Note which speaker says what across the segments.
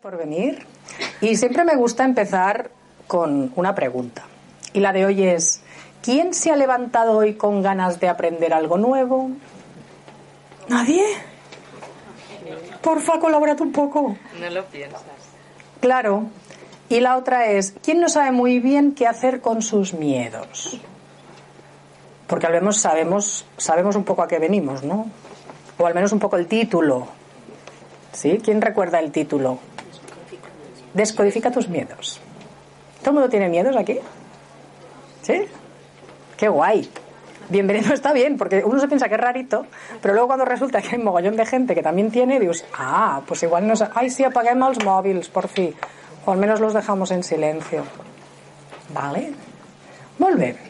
Speaker 1: Por venir. Y siempre me gusta empezar con una pregunta. Y la de hoy es, ¿quién se ha levantado hoy con ganas de aprender algo nuevo? ¿Nadie? Porfa, colaborad un poco.
Speaker 2: No lo piensas.
Speaker 1: Claro. Y la otra es, ¿quién no sabe muy bien qué hacer con sus miedos? Porque al menos sabemos, sabemos un poco a qué venimos, ¿no? O al menos un poco el título. ¿Sí? ¿Quién recuerda el título? Descodifica tus miedos. ¿Todo el mundo tiene miedos aquí? ¿Sí? Qué guay. Bienvenido está bien, porque uno se piensa que es rarito, pero luego cuando resulta que hay un mogollón de gente que también tiene, dios, ah, pues igual nos... Ay, sí, apaguemos los móviles, por fin. O al menos los dejamos en silencio. Vale? Molt bé.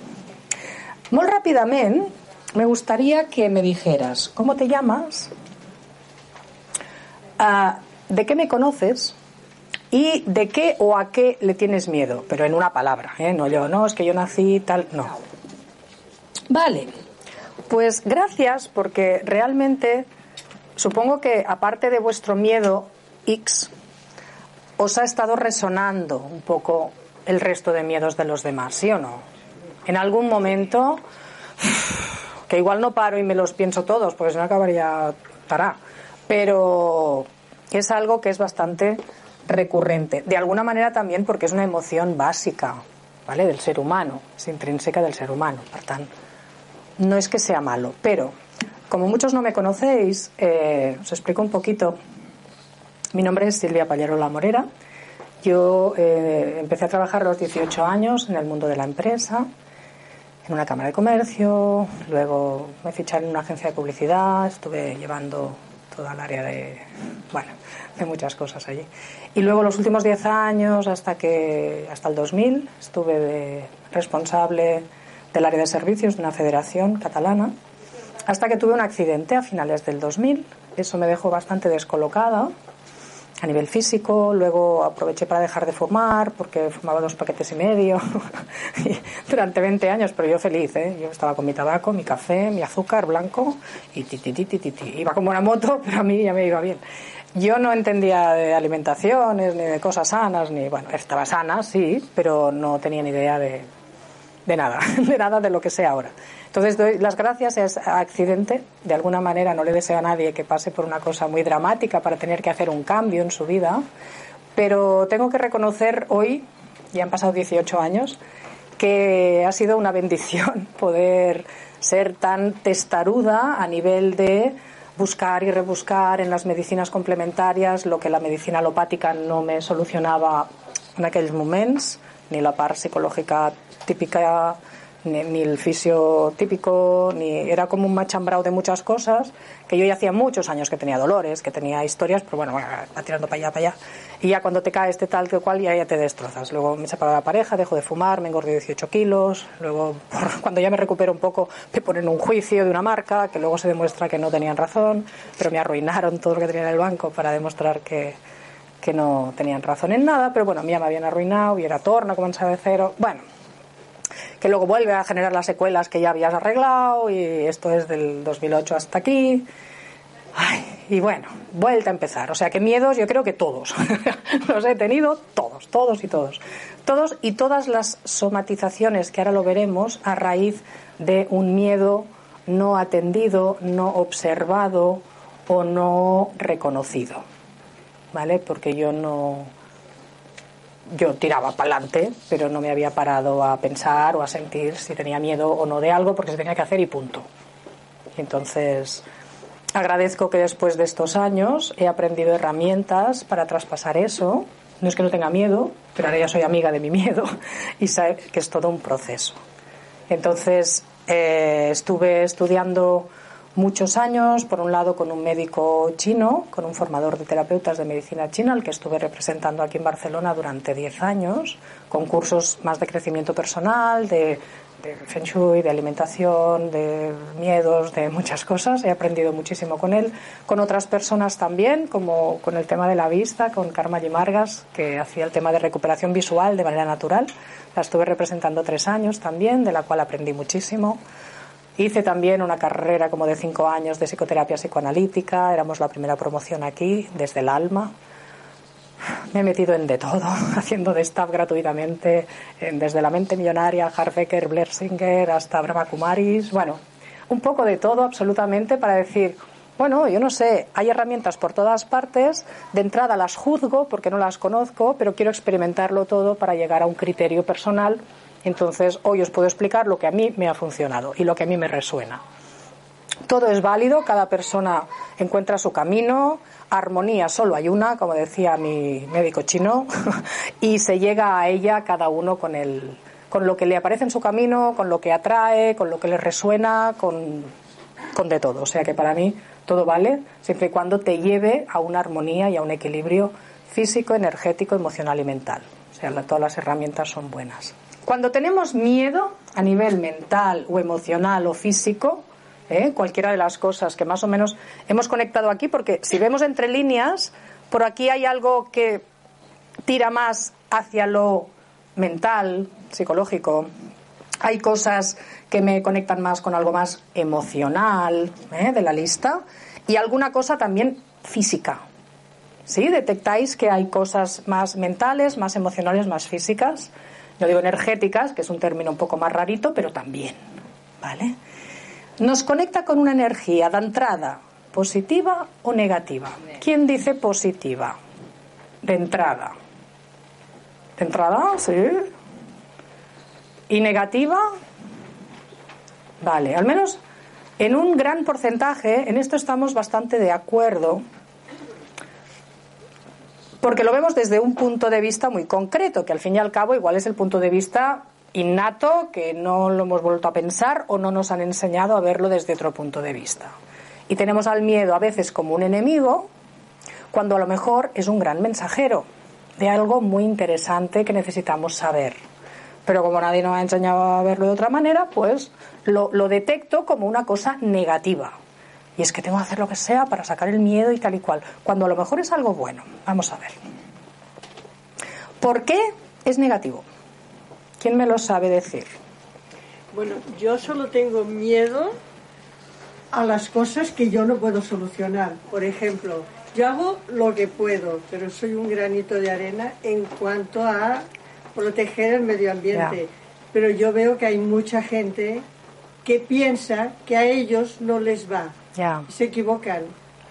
Speaker 1: Molt ràpidament, me gustaría que me dijeras, ¿cómo te llamas? Ah, ¿De qué me conoces? ¿Y de qué o a qué le tienes miedo? Pero en una palabra, ¿eh? No yo, no, es que yo nací tal, no. Vale, pues gracias porque realmente supongo que aparte de vuestro miedo X, os ha estado resonando un poco el resto de miedos de los demás, ¿sí o no? En algún momento, que igual no paro y me los pienso todos, porque si no acabaría para, pero es algo que es bastante recurrente. De alguna manera también porque es una emoción básica, ¿vale? Del ser humano, es intrínseca del ser humano. Por no es que sea malo, pero como muchos no me conocéis, eh, os explico un poquito. Mi nombre es Silvia Pallero La Morera. Yo eh, empecé a trabajar a los 18 años en el mundo de la empresa, en una cámara de comercio, luego me ficharon en una agencia de publicidad, estuve llevando toda el área de, bueno, de muchas cosas allí. Y luego los últimos 10 años, hasta, que, hasta el 2000, estuve de responsable del área de servicios de una federación catalana, hasta que tuve un accidente a finales del 2000. Eso me dejó bastante descolocada a nivel físico. Luego aproveché para dejar de fumar, porque fumaba dos paquetes y medio durante 20 años, pero yo feliz. ¿eh? Yo estaba con mi tabaco, mi café, mi azúcar blanco y ti, ti, ti, ti. Iba como una moto, pero a mí ya me iba bien. Yo no entendía de alimentaciones ni de cosas sanas, ni bueno, estaba sana, sí, pero no tenía ni idea de, de nada, de nada de lo que sé ahora. Entonces doy las gracias a ese accidente. De alguna manera no le deseo a nadie que pase por una cosa muy dramática para tener que hacer un cambio en su vida, pero tengo que reconocer hoy, ya han pasado 18 años, que ha sido una bendición poder ser tan testaruda a nivel de buscar y rebuscar en las medicinas complementarias lo que la medicina alopática no me solucionaba en aquells moments, ni la part psicològica típica, ni, el fisio típico, ni era como un machambrao de muchas cosas, que yo ya hacía muchos años que tenía dolores, que tenía historias, pero bueno, va tirando para allá, para allá. Y ya cuando te cae este tal que cual, ya, ya te destrozas. Luego me separó la pareja, dejo de fumar, me engordé 18 kilos. Luego, cuando ya me recupero un poco, me ponen un juicio de una marca, que luego se demuestra que no tenían razón, pero me arruinaron todo lo que tenía en el banco para demostrar que, que no tenían razón en nada. Pero bueno, a mí ya me habían arruinado y era torna, comenzaba de cero. Bueno, que luego vuelve a generar las secuelas que ya habías arreglado y esto es del 2008 hasta aquí. Y bueno, vuelta a empezar. O sea que miedos yo creo que todos. Los he tenido todos, todos y todos. Todos y todas las somatizaciones que ahora lo veremos a raíz de un miedo no atendido, no observado o no reconocido. ¿Vale? Porque yo no yo tiraba para adelante, pero no me había parado a pensar o a sentir si tenía miedo o no de algo porque se tenía que hacer y punto. Entonces agradezco que después de estos años he aprendido herramientas para traspasar eso. No es que no tenga miedo, pero ahora ya soy amiga de mi miedo y sé que es todo un proceso. Entonces eh, estuve estudiando muchos años, por un lado con un médico chino, con un formador de terapeutas de medicina china, al que estuve representando aquí en Barcelona durante 10 años, con cursos más de crecimiento personal, de, de feng shui, de alimentación, de miedos, de muchas cosas. He aprendido muchísimo con él, con otras personas también, como con el tema de la vista, con Karma Margas, que hacía el tema de recuperación visual de manera natural. La estuve representando tres años también, de la cual aprendí muchísimo. Hice también una carrera como de cinco años de psicoterapia psicoanalítica, éramos la primera promoción aquí, desde el alma. Me he metido en de todo, haciendo de staff gratuitamente, desde la mente millonaria, Harvecker, Blair Singer, hasta Brahma Kumaris, bueno, un poco de todo absolutamente para decir, bueno, yo no sé, hay herramientas por todas partes, de entrada las juzgo porque no las conozco, pero quiero experimentarlo todo para llegar a un criterio personal entonces, hoy os puedo explicar lo que a mí me ha funcionado y lo que a mí me resuena. Todo es válido, cada persona encuentra su camino, armonía solo hay una, como decía mi médico chino, y se llega a ella cada uno con, el, con lo que le aparece en su camino, con lo que atrae, con lo que le resuena, con, con de todo. O sea que para mí todo vale, siempre y cuando te lleve a una armonía y a un equilibrio físico, energético, emocional y mental. O sea, todas las herramientas son buenas. Cuando tenemos miedo a nivel mental o emocional o físico, ¿eh? cualquiera de las cosas que más o menos hemos conectado aquí, porque si vemos entre líneas, por aquí hay algo que tira más hacia lo mental, psicológico. Hay cosas que me conectan más con algo más emocional ¿eh? de la lista y alguna cosa también física. ¿Sí? Detectáis que hay cosas más mentales, más emocionales, más físicas. No digo energéticas, que es un término un poco más rarito, pero también. ¿Vale? Nos conecta con una energía de entrada, positiva o negativa. ¿Quién dice positiva? De entrada. ¿De entrada? Sí. ¿Y negativa? Vale, al menos en un gran porcentaje, en esto estamos bastante de acuerdo porque lo vemos desde un punto de vista muy concreto, que al fin y al cabo igual es el punto de vista innato, que no lo hemos vuelto a pensar o no nos han enseñado a verlo desde otro punto de vista. Y tenemos al miedo a veces como un enemigo, cuando a lo mejor es un gran mensajero de algo muy interesante que necesitamos saber. Pero como nadie nos ha enseñado a verlo de otra manera, pues lo, lo detecto como una cosa negativa y es que tengo que hacer lo que sea para sacar el miedo y tal y cual, cuando a lo mejor es algo bueno. Vamos a ver. ¿Por qué es negativo? ¿Quién me lo sabe decir?
Speaker 2: Bueno, yo solo tengo miedo a las cosas que yo no puedo solucionar. Por ejemplo, yo hago lo que puedo, pero soy un granito de arena en cuanto a proteger el medio ambiente. Pero yo veo que hay mucha gente que piensa que a ellos no les va. Se equivocan.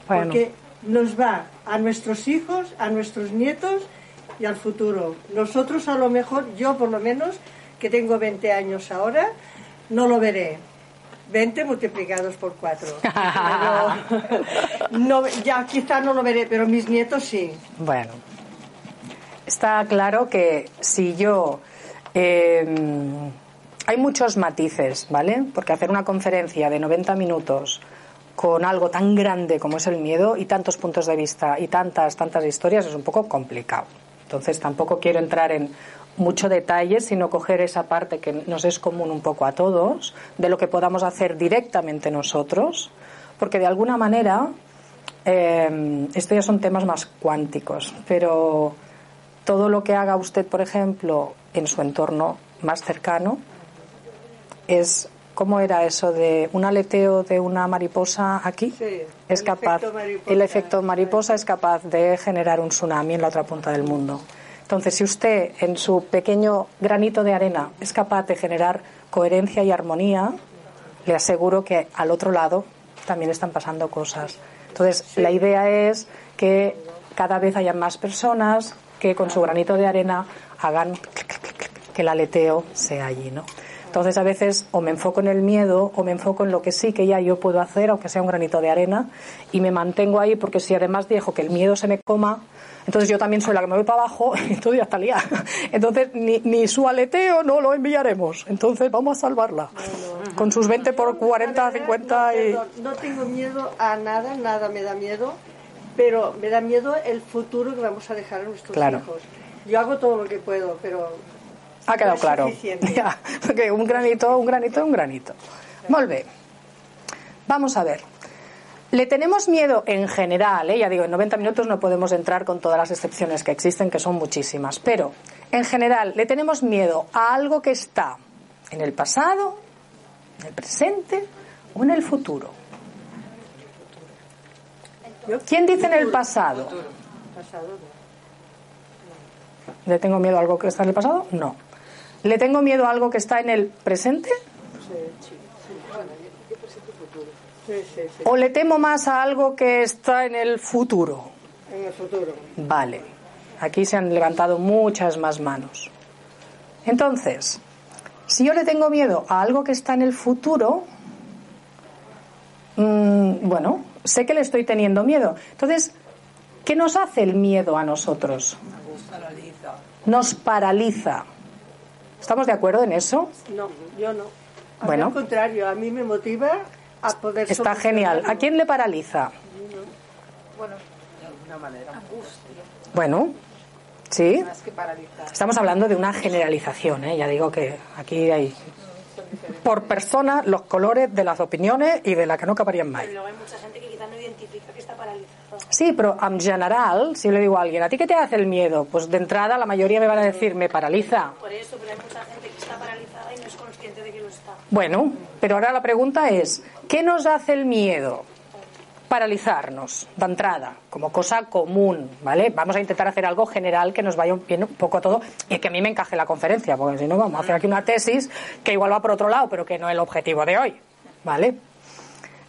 Speaker 2: Porque nos va a nuestros hijos, a nuestros nietos y al futuro. Nosotros a lo mejor, yo por lo menos, que tengo 20 años ahora, no lo veré. 20 multiplicados por 4. no, ya quizá no lo veré, pero mis nietos sí.
Speaker 1: Bueno, está claro que si yo... Em, hay muchos matices, ¿vale? Porque hacer una conferencia de 90 minutos con algo tan grande como es el miedo y tantos puntos de vista y tantas, tantas historias es un poco complicado. Entonces tampoco quiero entrar en mucho detalle, sino coger esa parte que nos es común un poco a todos, de lo que podamos hacer directamente nosotros, porque de alguna manera, eh, esto ya son temas más cuánticos, pero todo lo que haga usted, por ejemplo, en su entorno más cercano, es ¿Cómo era eso de un aleteo de una mariposa aquí?
Speaker 2: Sí,
Speaker 1: es capaz, el efecto mariposa es capaz de generar un tsunami en la otra punta del mundo. Entonces, si usted en su pequeño granito de arena es capaz de generar coherencia y armonía, le aseguro que al otro lado también están pasando cosas. Entonces, la idea es que cada vez haya más personas que con su granito de arena hagan que el aleteo sea allí, ¿no? Entonces a veces o me enfoco en el miedo o me enfoco en lo que sí que ya yo puedo hacer, aunque sea un granito de arena, y me mantengo ahí porque si además dejo que el miedo se me coma, entonces yo también soy la que me voy para abajo y todo ya está liado. Entonces ni, ni, su aleteo no lo enviaremos. Entonces vamos a salvarla. Con sus 20 por 40, 50 y...
Speaker 2: No tengo miedo a nada, nada me da miedo, pero me da miedo el futuro que vamos a dejar a nuestros hijos. Yo hago todo lo que puedo, pero
Speaker 1: ha quedado claro. Un granito, un granito, un granito. Muy Vamos a ver. Le tenemos miedo en general, ¿eh? ya digo, en 90 minutos no podemos entrar con todas las excepciones que existen, que son muchísimas, pero en general le tenemos miedo a algo que está en el pasado, en el presente o en el futuro. ¿Quién dice en el pasado? ¿Le tengo miedo a algo que está en el pasado? No. ¿Le tengo miedo a algo que está en el presente? ¿O le temo más a algo que está en el futuro?
Speaker 2: En el futuro.
Speaker 1: Vale. Aquí se han levantado muchas más manos. Entonces, si yo le tengo miedo a algo que está en el futuro, mmm, bueno, sé que le estoy teniendo miedo. Entonces, ¿qué nos hace el miedo a nosotros? Nos paraliza. Nos paraliza. ¿Estamos de acuerdo en eso?
Speaker 2: No, yo no. bueno. Al contrario, a mí me motiva a poder.
Speaker 1: Está genial. ¿A quién le paraliza?
Speaker 2: Bueno, de alguna manera.
Speaker 1: Bueno, sí. Estamos hablando de una generalización, ¿eh? ya digo que aquí hay por persona los colores de las opiniones y de la que no caparían más.
Speaker 3: Pero hay mucha gente que quizás no identifica que está
Speaker 1: Sí, pero en general, si le digo a alguien, ¿a ti qué te hace el miedo? Pues de entrada la mayoría me van a decir, me paraliza.
Speaker 3: Por eso, pero hay mucha gente que está paralizada y no es consciente de que lo está.
Speaker 1: Bueno, pero ahora la pregunta es, ¿qué nos hace el miedo? paralizarnos de entrada, como cosa común, ¿vale? Vamos a intentar hacer algo general que nos vaya un, un poco a todo y que a mí me encaje la conferencia, porque si no vamos a hacer aquí una tesis que igual va por otro lado, pero que no es el objetivo de hoy, ¿vale?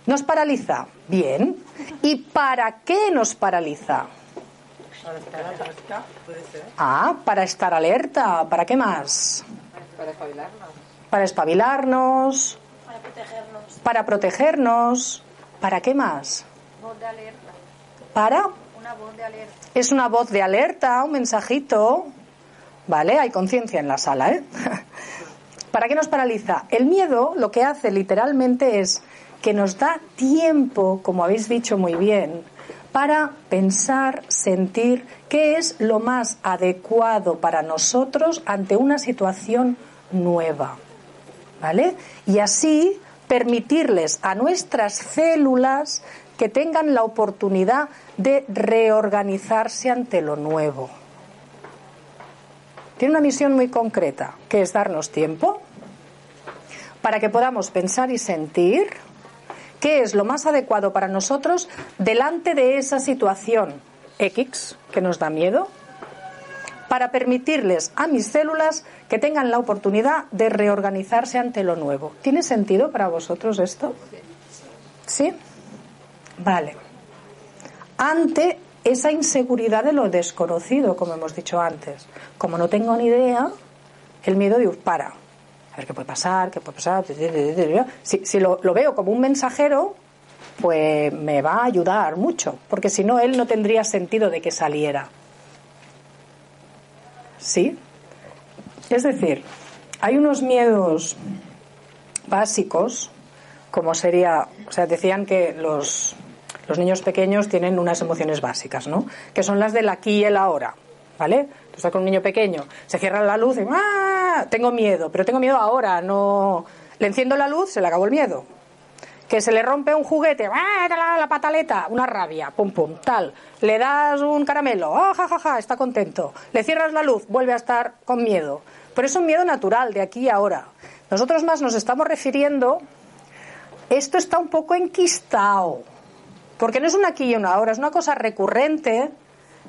Speaker 1: ¿Nos paraliza? Bien. ¿Y para qué nos paraliza?
Speaker 2: Para estar alerta, puede ser.
Speaker 1: Ah, para estar alerta. ¿Para qué más?
Speaker 2: Para espabilarnos.
Speaker 1: Para espabilarnos.
Speaker 3: Para protegernos.
Speaker 1: Para protegernos. ¿Para qué más?
Speaker 3: Voz de alerta.
Speaker 1: ¿Para?
Speaker 3: Una voz de alerta.
Speaker 1: Es una voz de alerta, un mensajito. Vale, hay conciencia en la sala, ¿eh? ¿Para qué nos paraliza? El miedo lo que hace literalmente es que nos da tiempo, como habéis dicho muy bien, para pensar, sentir qué es lo más adecuado para nosotros ante una situación nueva. ¿Vale? Y así permitirles a nuestras células que tengan la oportunidad de reorganizarse ante lo nuevo. Tiene una misión muy concreta, que es darnos tiempo para que podamos pensar y sentir qué es lo más adecuado para nosotros delante de esa situación X que nos da miedo, para permitirles a mis células que tengan la oportunidad de reorganizarse ante lo nuevo. ¿Tiene sentido para vosotros esto? ¿Sí? Vale. Ante esa inseguridad de lo desconocido, como hemos dicho antes. Como no tengo ni idea, el miedo de para, a ver qué puede pasar, qué puede pasar. Si, si lo, lo veo como un mensajero, pues me va a ayudar mucho, porque si no, él no tendría sentido de que saliera. ¿Sí? Es decir, hay unos miedos básicos, como sería, o sea, decían que los, los niños pequeños tienen unas emociones básicas, ¿no? Que son las del aquí y el ahora, ¿vale? Tú estás con un niño pequeño, se cierra la luz y ¡ah! Tengo miedo, pero tengo miedo ahora, no. Le enciendo la luz, se le acabó el miedo. Que se le rompe un juguete, ¡ah! La, pataleta, una rabia, pum pum, tal. Le das un caramelo, ¡oh, ja, ja, ja! Está contento. Le cierras la luz, vuelve a estar con miedo. Pero es un miedo natural de aquí y ahora. Nosotros más nos estamos refiriendo, esto está un poco enquistado, porque no es un aquí y una ahora, es una cosa recurrente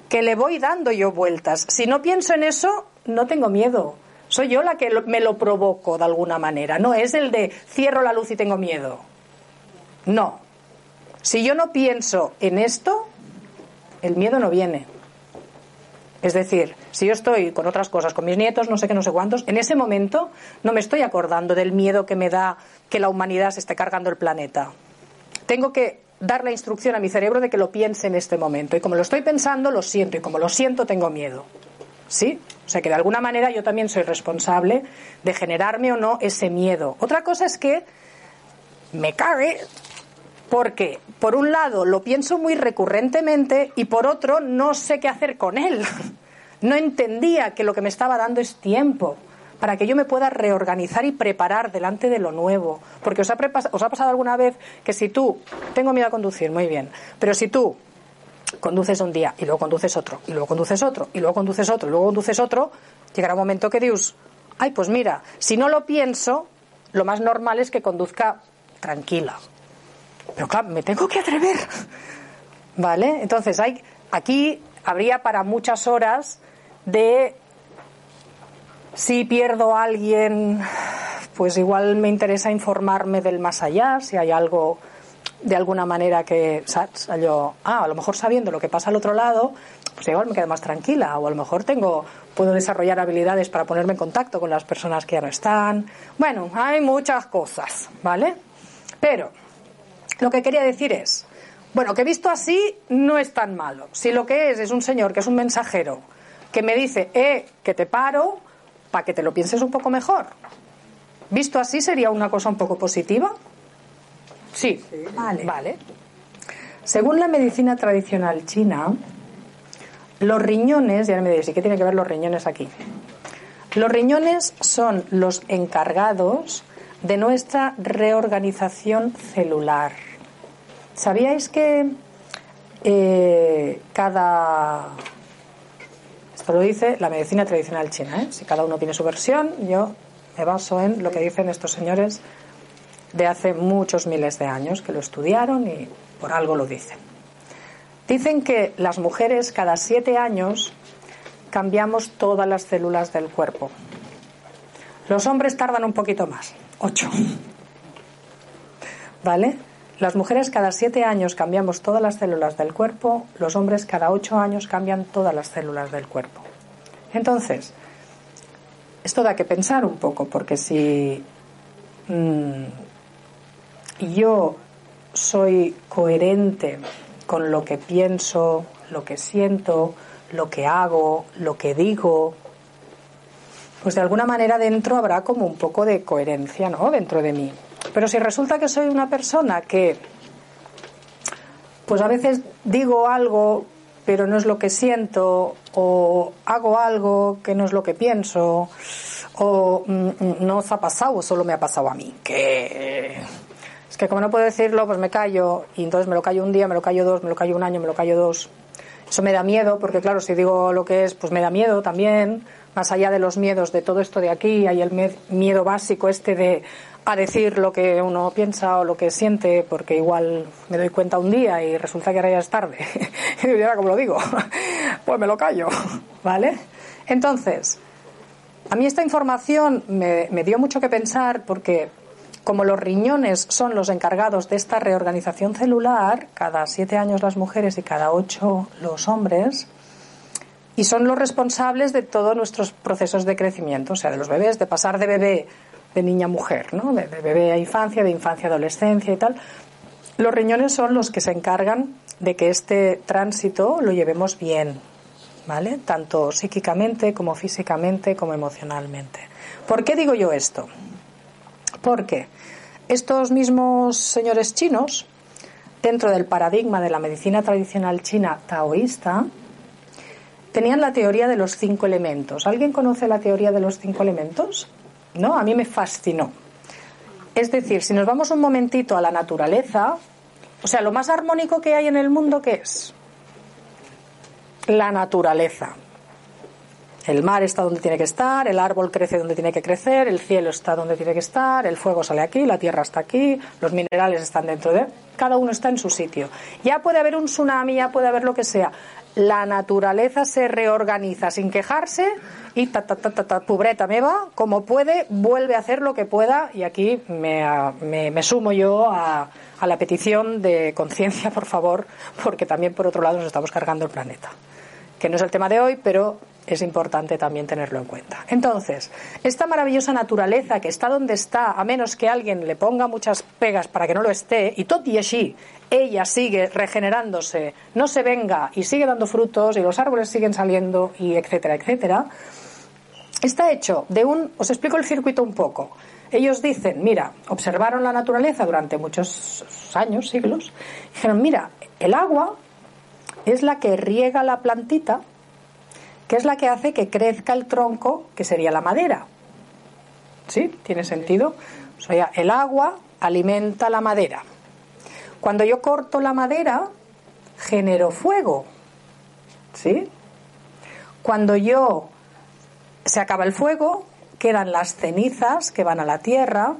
Speaker 1: que le voy dando yo vueltas. Si no pienso en eso, no tengo miedo. Soy yo la que me lo provoco de alguna manera. No es el de cierro la luz y tengo miedo. No. Si yo no pienso en esto, el miedo no viene. Es decir, si yo estoy con otras cosas, con mis nietos, no sé qué, no sé cuántos, en ese momento no me estoy acordando del miedo que me da que la humanidad se esté cargando el planeta. Tengo que dar la instrucción a mi cerebro de que lo piense en este momento. Y como lo estoy pensando, lo siento. Y como lo siento, tengo miedo. ¿Sí? O sea que de alguna manera yo también soy responsable de generarme o no ese miedo. Otra cosa es que me cague porque, por un lado, lo pienso muy recurrentemente y por otro, no sé qué hacer con él. No entendía que lo que me estaba dando es tiempo para que yo me pueda reorganizar y preparar delante de lo nuevo. Porque os ha, os ha pasado alguna vez que si tú, tengo miedo a conducir, muy bien, pero si tú conduces un día y luego conduces otro, y luego conduces otro, y luego conduces otro, y luego conduces otro, llegará un momento que dios, ay, pues mira, si no lo pienso, lo más normal es que conduzca tranquila. Pero claro, me tengo que atrever. ¿Vale? Entonces, hay, aquí habría para muchas horas de si pierdo a alguien, pues igual me interesa informarme del más allá, si hay algo de alguna manera que. Yo, ah, a lo mejor sabiendo lo que pasa al otro lado, pues igual me quedo más tranquila, o a lo mejor tengo, puedo desarrollar habilidades para ponerme en contacto con las personas que ya no están. Bueno, hay muchas cosas, ¿vale? Pero lo que quería decir es, bueno, que visto así no es tan malo. Si lo que es es un señor que es un mensajero que me dice, eh, que te paro, para que te lo pienses un poco mejor. Visto así sería una cosa un poco positiva. Sí, vale. vale. Según la medicina tradicional china, los riñones, ya me diréis, ¿y qué tiene que ver los riñones aquí? Los riñones son los encargados de nuestra reorganización celular. ¿Sabíais que eh, cada... Esto lo dice la medicina tradicional china, ¿eh? si cada uno tiene su versión, yo me baso en lo que dicen estos señores de hace muchos miles de años, que lo estudiaron y por algo lo dicen. Dicen que las mujeres cada siete años cambiamos todas las células del cuerpo. Los hombres tardan un poquito más, ocho. ¿Vale? Las mujeres cada siete años cambiamos todas las células del cuerpo, los hombres cada ocho años cambian todas las células del cuerpo. Entonces, esto da que pensar un poco, porque si mm, yo soy coherente con lo que pienso, lo que siento, lo que hago, lo que digo, pues de alguna manera dentro habrá como un poco de coherencia, ¿no? Dentro de mí. Pero si resulta que soy una persona que, pues a veces digo algo, pero no es lo que siento, o hago algo que no es lo que pienso, o mm, mm, no os ha pasado, solo me ha pasado a mí, que es que como no puedo decirlo, pues me callo, y entonces me lo callo un día, me lo callo dos, me lo callo un año, me lo callo dos. Eso me da miedo, porque claro, si digo lo que es, pues me da miedo también, más allá de los miedos de todo esto de aquí, hay el miedo básico este de a decir lo que uno piensa o lo que siente, porque igual me doy cuenta un día y resulta que ahora ya es tarde. y ahora como lo digo, pues me lo callo, ¿vale? Entonces, a mí esta información me, me dio mucho que pensar porque como los riñones son los encargados de esta reorganización celular, cada siete años las mujeres y cada ocho los hombres, y son los responsables de todos nuestros procesos de crecimiento, o sea, de los bebés, de pasar de bebé de niña a mujer, ¿no? de, bebé a infancia, de infancia a adolescencia y tal. Los riñones son los que se encargan de que este tránsito lo llevemos bien, ¿vale? Tanto psíquicamente como físicamente como emocionalmente. ¿Por qué digo yo esto? Porque estos mismos señores chinos, dentro del paradigma de la medicina tradicional china taoísta, tenían la teoría de los cinco elementos. ¿Alguien conoce la teoría de los cinco elementos? ¿No? A mí me fascinó. Es decir, si nos vamos un momentito a la naturaleza, o sea, lo más armónico que hay en el mundo, ¿qué es? La naturaleza. El mar está donde tiene que estar, el árbol crece donde tiene que crecer, el cielo está donde tiene que estar, el fuego sale aquí, la tierra está aquí, los minerales están dentro de... Cada uno está en su sitio. Ya puede haber un tsunami, ya puede haber lo que sea. La naturaleza se reorganiza sin quejarse y ta, ta, ta, ta, pobreta me va, como puede, vuelve a hacer lo que pueda y aquí me, me, me sumo yo a, a la petición de conciencia, por favor, porque también por otro lado nos estamos cargando el planeta. que no es el tema de hoy, pero es importante también tenerlo en cuenta. Entonces, esta maravillosa naturaleza que está donde está, a menos que alguien le ponga muchas pegas para que no lo esté, y tot y así, ella sigue regenerándose, no se venga y sigue dando frutos y los árboles siguen saliendo y etcétera, etcétera, está hecho de un, os explico el circuito un poco. Ellos dicen, mira, observaron la naturaleza durante muchos años, siglos, dijeron, mira, el agua es la que riega la plantita que es la que hace que crezca el tronco, que sería la madera. ¿Sí? ¿Tiene sentido? O sea, el agua alimenta la madera. Cuando yo corto la madera, genero fuego. ¿Sí? Cuando yo se acaba el fuego, quedan las cenizas que van a la tierra.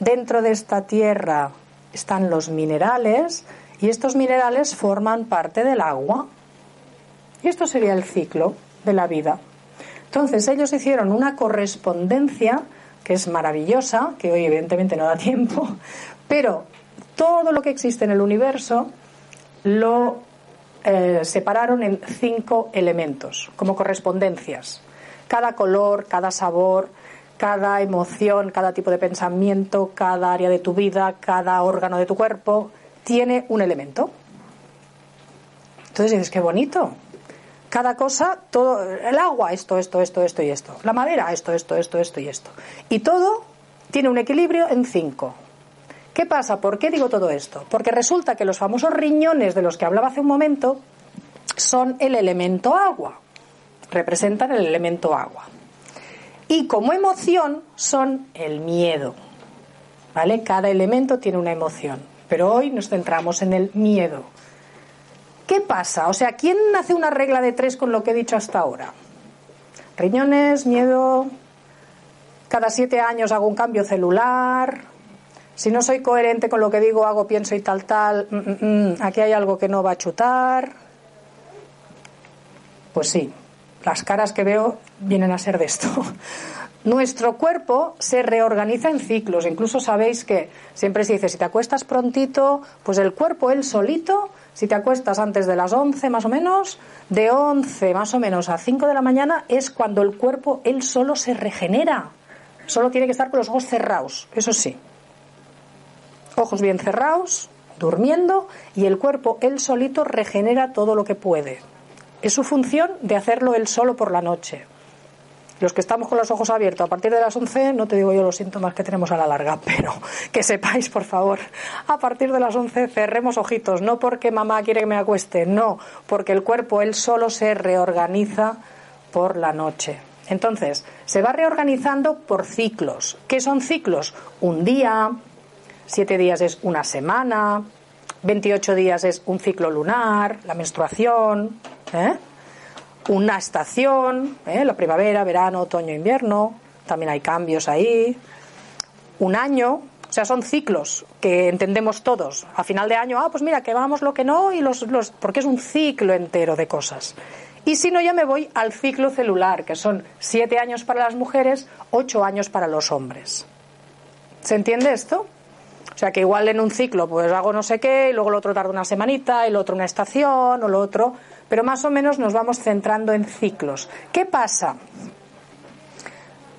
Speaker 1: Dentro de esta tierra están los minerales y estos minerales forman parte del agua. Y esto sería el ciclo de la vida. Entonces ellos hicieron una correspondencia que es maravillosa, que hoy evidentemente no da tiempo, pero todo lo que existe en el universo lo eh, separaron en cinco elementos, como correspondencias. Cada color, cada sabor, cada emoción, cada tipo de pensamiento, cada área de tu vida, cada órgano de tu cuerpo, tiene un elemento. Entonces dices, qué bonito, cada cosa, todo, el agua, esto, esto, esto, esto y esto. La madera, esto, esto, esto, esto y esto. Y todo tiene un equilibrio en cinco. ¿Qué pasa? ¿Por qué digo todo esto? Porque resulta que los famosos riñones de los que hablaba hace un momento son el elemento agua. Representan el elemento agua. Y como emoción son el miedo. ¿Vale? Cada elemento tiene una emoción. Pero hoy nos centramos en el miedo. ¿Qué pasa? O sea, ¿quién hace una regla de tres con lo que he dicho hasta ahora? Riñones, miedo, cada siete años hago un cambio celular, si no soy coherente con lo que digo, hago, pienso y tal, tal, mm, mm, mm, aquí hay algo que no va a chutar. Pues sí, las caras que veo vienen a ser de esto. Nuestro cuerpo se reorganiza en ciclos. Incluso sabéis que siempre se dice, si te acuestas prontito, pues el cuerpo él solito, si te acuestas antes de las 11 más o menos, de 11 más o menos a 5 de la mañana es cuando el cuerpo él solo se regenera. Solo tiene que estar con los ojos cerrados, eso sí. Ojos bien cerrados, durmiendo, y el cuerpo él solito regenera todo lo que puede. Es su función de hacerlo él solo por la noche. Los que estamos con los ojos abiertos a partir de las 11, no te digo yo los síntomas que tenemos a la larga, pero que sepáis, por favor, a partir de las 11 cerremos ojitos, no porque mamá quiere que me acueste, no, porque el cuerpo él solo se reorganiza por la noche. Entonces, se va reorganizando por ciclos. ¿Qué son ciclos? Un día, siete días es una semana, 28 días es un ciclo lunar, la menstruación, ¿eh? Una estación, ¿eh? la primavera, verano, otoño, invierno, también hay cambios ahí, un año, o sea, son ciclos que entendemos todos. A final de año, ah, pues mira, que vamos lo que no, y los, los, porque es un ciclo entero de cosas. Y si no, ya me voy al ciclo celular, que son siete años para las mujeres, ocho años para los hombres. ¿Se entiende esto? O sea, que igual en un ciclo, pues hago no sé qué, y luego el otro tarda una semanita, el otro una estación, o lo otro pero más o menos nos vamos centrando en ciclos. ¿Qué pasa?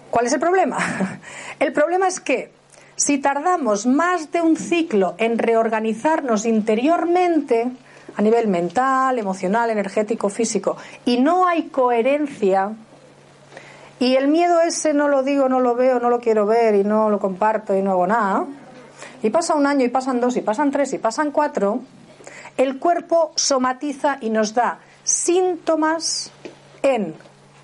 Speaker 1: ¿Cuál es el problema? El problema es que si tardamos más de un ciclo en reorganizarnos interiormente, a nivel mental, emocional, energético, físico, y no hay coherencia, y el miedo ese no lo digo, no lo veo, no lo quiero ver y no lo comparto y no hago nada, y pasa un año y pasan dos y pasan tres y pasan cuatro, el cuerpo somatiza y nos da síntomas en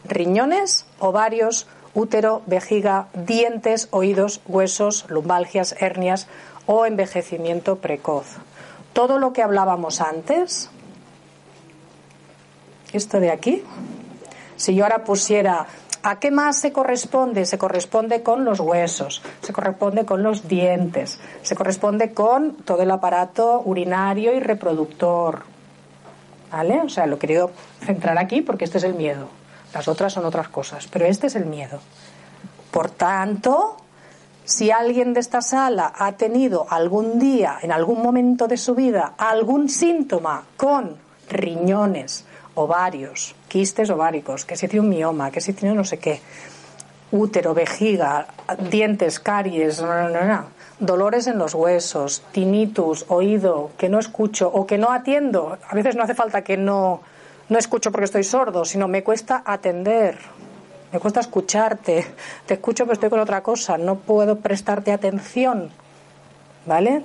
Speaker 1: riñones, ovarios, útero, vejiga, dientes, oídos, huesos, lumbalgias, hernias o envejecimiento precoz. Todo lo que hablábamos antes, esto de aquí, si yo ahora pusiera ¿A qué más se corresponde? Se corresponde con los huesos, se corresponde con los dientes, se corresponde con todo el aparato urinario y reproductor. ¿Vale? O sea, lo he querido centrar aquí porque este es el miedo. Las otras son otras cosas, pero este es el miedo. Por tanto, si alguien de esta sala ha tenido algún día, en algún momento de su vida, algún síntoma con riñones, ovarios, quistes ováricos, que si tiene un mioma, que si tiene no sé qué, útero, vejiga, dientes, caries, dolores en los huesos, tinnitus, oído, que no escucho o que no atiendo. A veces no hace falta que no, no escucho porque estoy sordo, sino me cuesta atender, me cuesta escucharte. Te escucho pero estoy con otra cosa, no puedo prestarte atención. ¿Vale?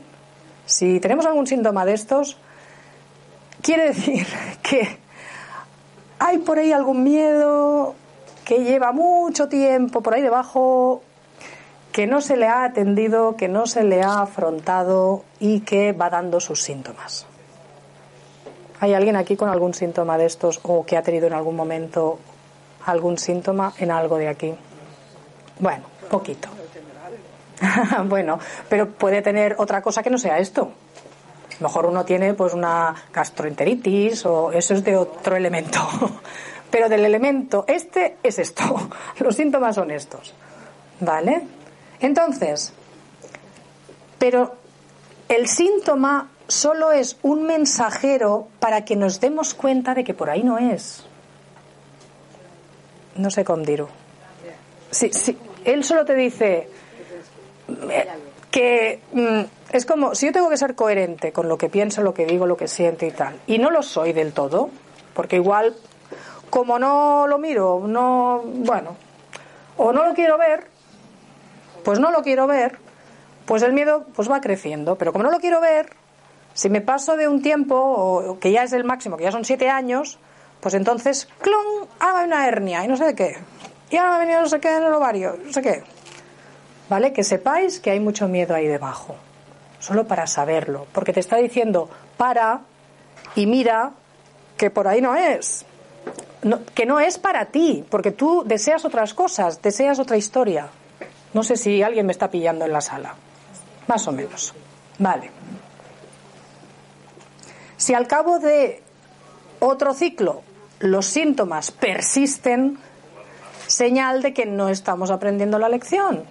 Speaker 1: Si tenemos algún síntoma de estos, quiere decir que hay por ahí algún miedo, que lleva mucho tiempo por ahí debajo, que no se le ha atendido, que no se le ha afrontado y que va dando sus síntomas. ¿Hay alguien aquí con algún síntoma de estos o que ha tenido en algún momento algún síntoma en algo de aquí? Bueno, poquito. bueno, pero puede tener otra cosa que no sea esto. Mejor uno tiene pues una gastroenteritis o eso es de otro elemento. Pero del elemento este es esto. Los síntomas son estos. ¿Vale? Entonces, pero el síntoma solo es un mensajero para que nos demos cuenta de que por ahí no es. No sé cómo dirlo. Sí, sí. Él solo te dice eh, que mm, es como si yo tengo que ser coherente con lo que pienso, lo que digo, lo que siento y tal, y no lo soy del todo, porque igual como no lo miro, no, bueno, o no lo quiero ver, pues no lo quiero ver, pues el miedo pues va creciendo. Pero como no lo quiero ver, si me paso de un tiempo, o que ya es el máximo, que ya son siete años, pues entonces, ¡clon! haga una hernia y no sé de qué. Y ahora ha venido no sé qué en el ovario, no sé qué. ¿Vale? Que sepáis que hay mucho miedo ahí debajo. Solo para saberlo. Porque te está diciendo, para y mira que por ahí no es que no es para ti, porque tú deseas otras cosas, deseas otra historia. No sé si alguien me está pillando en la sala. Más o menos. Vale. Si al cabo de otro ciclo los síntomas persisten, señal de que no estamos aprendiendo la lección.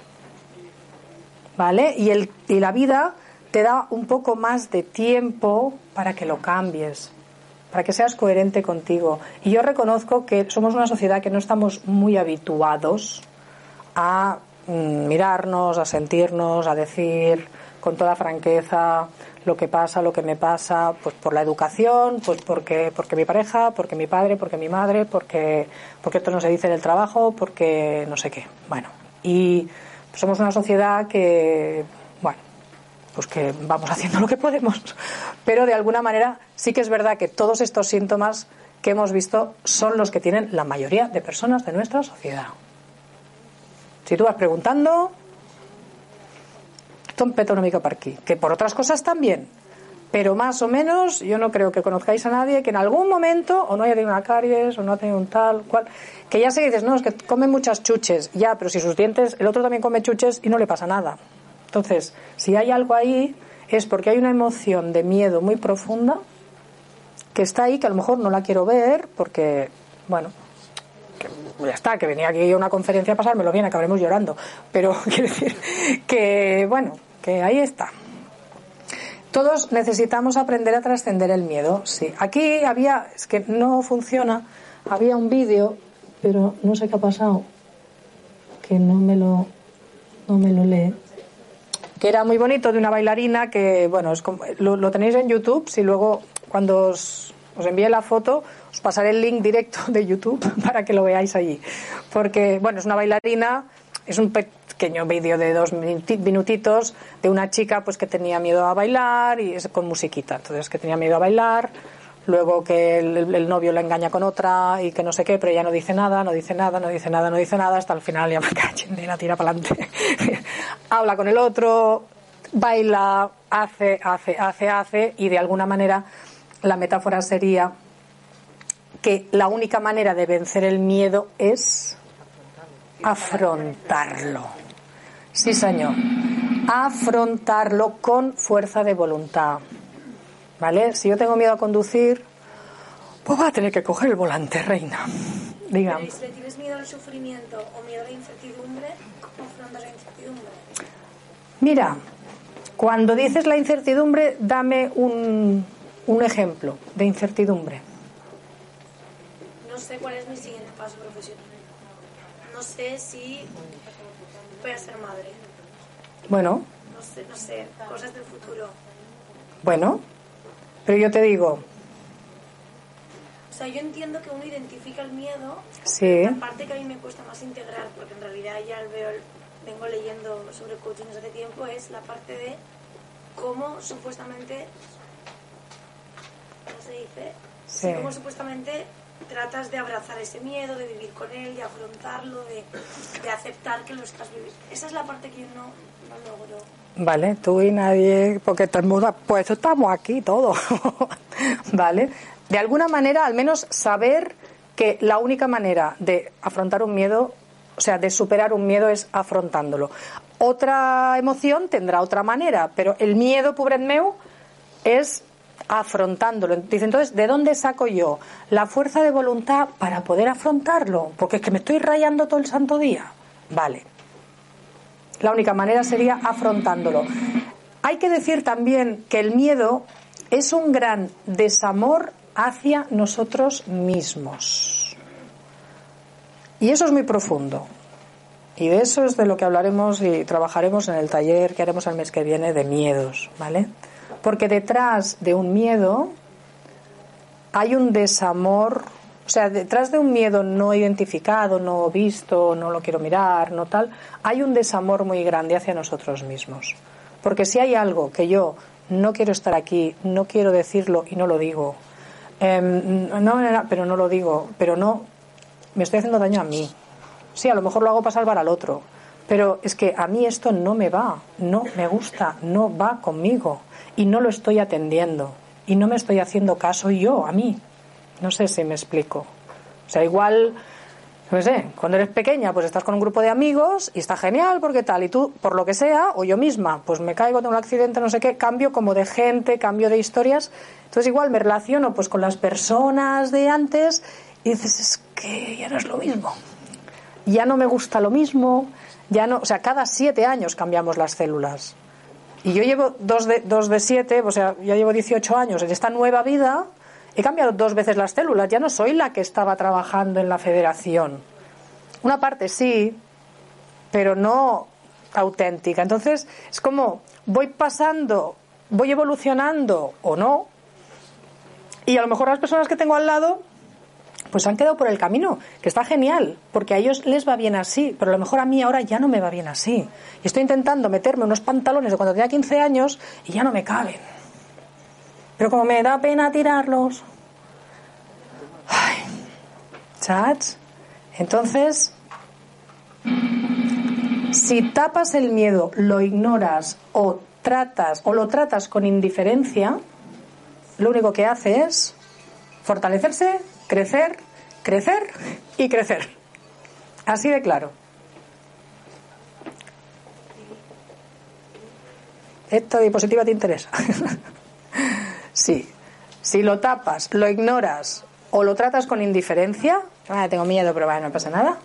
Speaker 1: ¿Vale? Y, el, y la vida te da un poco más de tiempo para que lo cambies para que seas coherente contigo. Y yo reconozco que somos una sociedad que no estamos muy habituados a mm, mirarnos, a sentirnos, a decir con toda franqueza lo que pasa, lo que me pasa, pues por la educación, pues porque, porque mi pareja, porque mi padre, porque mi madre, porque, porque esto no se dice en el trabajo, porque no sé qué. Bueno, y somos una sociedad que pues que vamos haciendo lo que podemos. Pero de alguna manera sí que es verdad que todos estos síntomas que hemos visto son los que tienen la mayoría de personas de nuestra sociedad. Si tú vas preguntando, Petonómico aquí, que por otras cosas también, pero más o menos yo no creo que conozcáis a nadie que en algún momento o no haya tenido una caries o no ha tenido un tal cual que ya que dices no es que come muchas chuches ya pero si sus dientes el otro también come chuches y no le pasa nada entonces, si hay algo ahí, es porque hay una emoción de miedo muy profunda que está ahí, que a lo mejor no la quiero ver, porque, bueno, ya está, que venía aquí a una conferencia a pasármelo bien, acabaremos llorando. Pero quiero decir que, bueno, que ahí está. Todos necesitamos aprender a trascender el miedo, sí. Aquí había, es que no funciona, había un vídeo, pero no sé qué ha pasado, que no me lo, no me lo lee que era muy bonito de una bailarina que, bueno, es lo, tenéis en YouTube, si luego cuando os, os envíe la foto os pasaré el link directo de YouTube para que lo veáis allí. Porque, bueno, es una bailarina, es un pequeño vídeo de dos minutitos de una chica pues que tenía miedo a bailar y es con musiquita, entonces que tenía miedo a bailar luego que el, novio la engaña con otra y que no sé qué, pero ella no dice nada, no dice nada, no dice nada, no dice nada, hasta el final ya me cachen la tira para adelante. Habla con el otro, baila, hace, hace, hace, hace, y de alguna manera la metáfora sería que la única manera de vencer el miedo es afrontarlo. Sí, señor. Afrontarlo con fuerza de voluntad. ¿Vale? Si yo tengo miedo a conducir, pues voy a tener que coger el volante, reina. Digamos.
Speaker 3: si tienes miedo al sufrimiento o miedo a la incertidumbre, ¿cómo afrontas la incertidumbre?
Speaker 1: Mira, cuando dices la incertidumbre, dame un, un ejemplo de incertidumbre.
Speaker 3: No sé cuál es mi siguiente paso profesional. No sé si voy a ser madre.
Speaker 1: Bueno,
Speaker 3: No sé, no sé, cosas del futuro.
Speaker 1: bueno. Pero yo te digo,
Speaker 3: O sea, yo entiendo que uno identifica el miedo,
Speaker 1: sí,
Speaker 3: la parte que a mí me cuesta más integrar, porque en realidad ya veo, vengo leyendo sobre coaching desde hace tiempo, es la parte de cómo supuestamente, ¿cómo se dice?
Speaker 1: Sí.
Speaker 3: Cómo supuestamente tratas de abrazar ese miedo, de vivir con él, de afrontarlo, de, de aceptar que lo estás viviendo. Esa es la parte que yo no, no logro.
Speaker 1: Vale, tú y nadie, porque todo el mundo, pues estamos aquí todos, ¿vale? De alguna manera, al menos saber que la única manera de afrontar un miedo, o sea, de superar un miedo es afrontándolo. Otra emoción tendrá otra manera, pero el miedo, pobre meu, es afrontándolo. Dice, entonces, ¿de dónde saco yo la fuerza de voluntad para poder afrontarlo? Porque es que me estoy rayando todo el santo día. Vale. La única manera sería afrontándolo. Hay que decir también que el miedo es un gran desamor hacia nosotros mismos. Y eso es muy profundo. Y de eso es de lo que hablaremos y trabajaremos en el taller que haremos el mes que viene de miedos, ¿vale? Porque detrás de un miedo hay un desamor, o sea, detrás de un miedo no identificado, no visto, no lo quiero mirar, no tal, hay un desamor muy grande hacia nosotros mismos. Porque si hay algo que yo no quiero estar aquí, no quiero decirlo y no lo digo, em, no, no, pero no lo digo, pero no, me estoy haciendo daño a mí. Sí, a lo mejor lo hago para salvar al otro, pero es que a mí esto no me va, no me gusta, no va conmigo y no lo estoy atendiendo y no me estoy haciendo caso yo a mí. No sé si me explico. O sea, igual, no sé, cuando eres pequeña, pues estás con un grupo de amigos y está genial porque tal, y tú, por lo que sea, o yo misma, pues me caigo, tengo un accidente, no sé qué, cambio como de gente, cambio de historias. Entonces igual me relaciono pues con las personas de antes y dices, es que ya no es lo mismo. Ya no me gusta lo mismo, ya no, o sea, cada siete años cambiamos las células. Y yo llevo dos de, dos de siete, o sea, ya llevo 18 años en esta nueva vida, he cambiado dos veces las células, ya no soy la que estaba trabajando en la federación. Una parte sí, pero no auténtica. Entonces, es como voy pasando, voy evolucionando o no, y a lo mejor las personas que tengo al lado pues han quedado por el camino, que está genial, porque a ellos les va bien así, pero a lo mejor a mí ahora ya no me va bien así. Y estoy intentando meterme unos pantalones de cuando tenía 15 años y ya no me caben. Pero como me da pena tirarlos. Ay. Entonces, si tapas el miedo, lo ignoras o tratas o lo tratas con indiferencia, lo único que hace es fortalecerse, crecer, crecer y crecer. Así de claro. ¿Esta diapositiva te interesa? sí. Si lo tapas, lo ignoras o lo tratas con indiferencia, ah, tengo miedo, pero no pasa nada,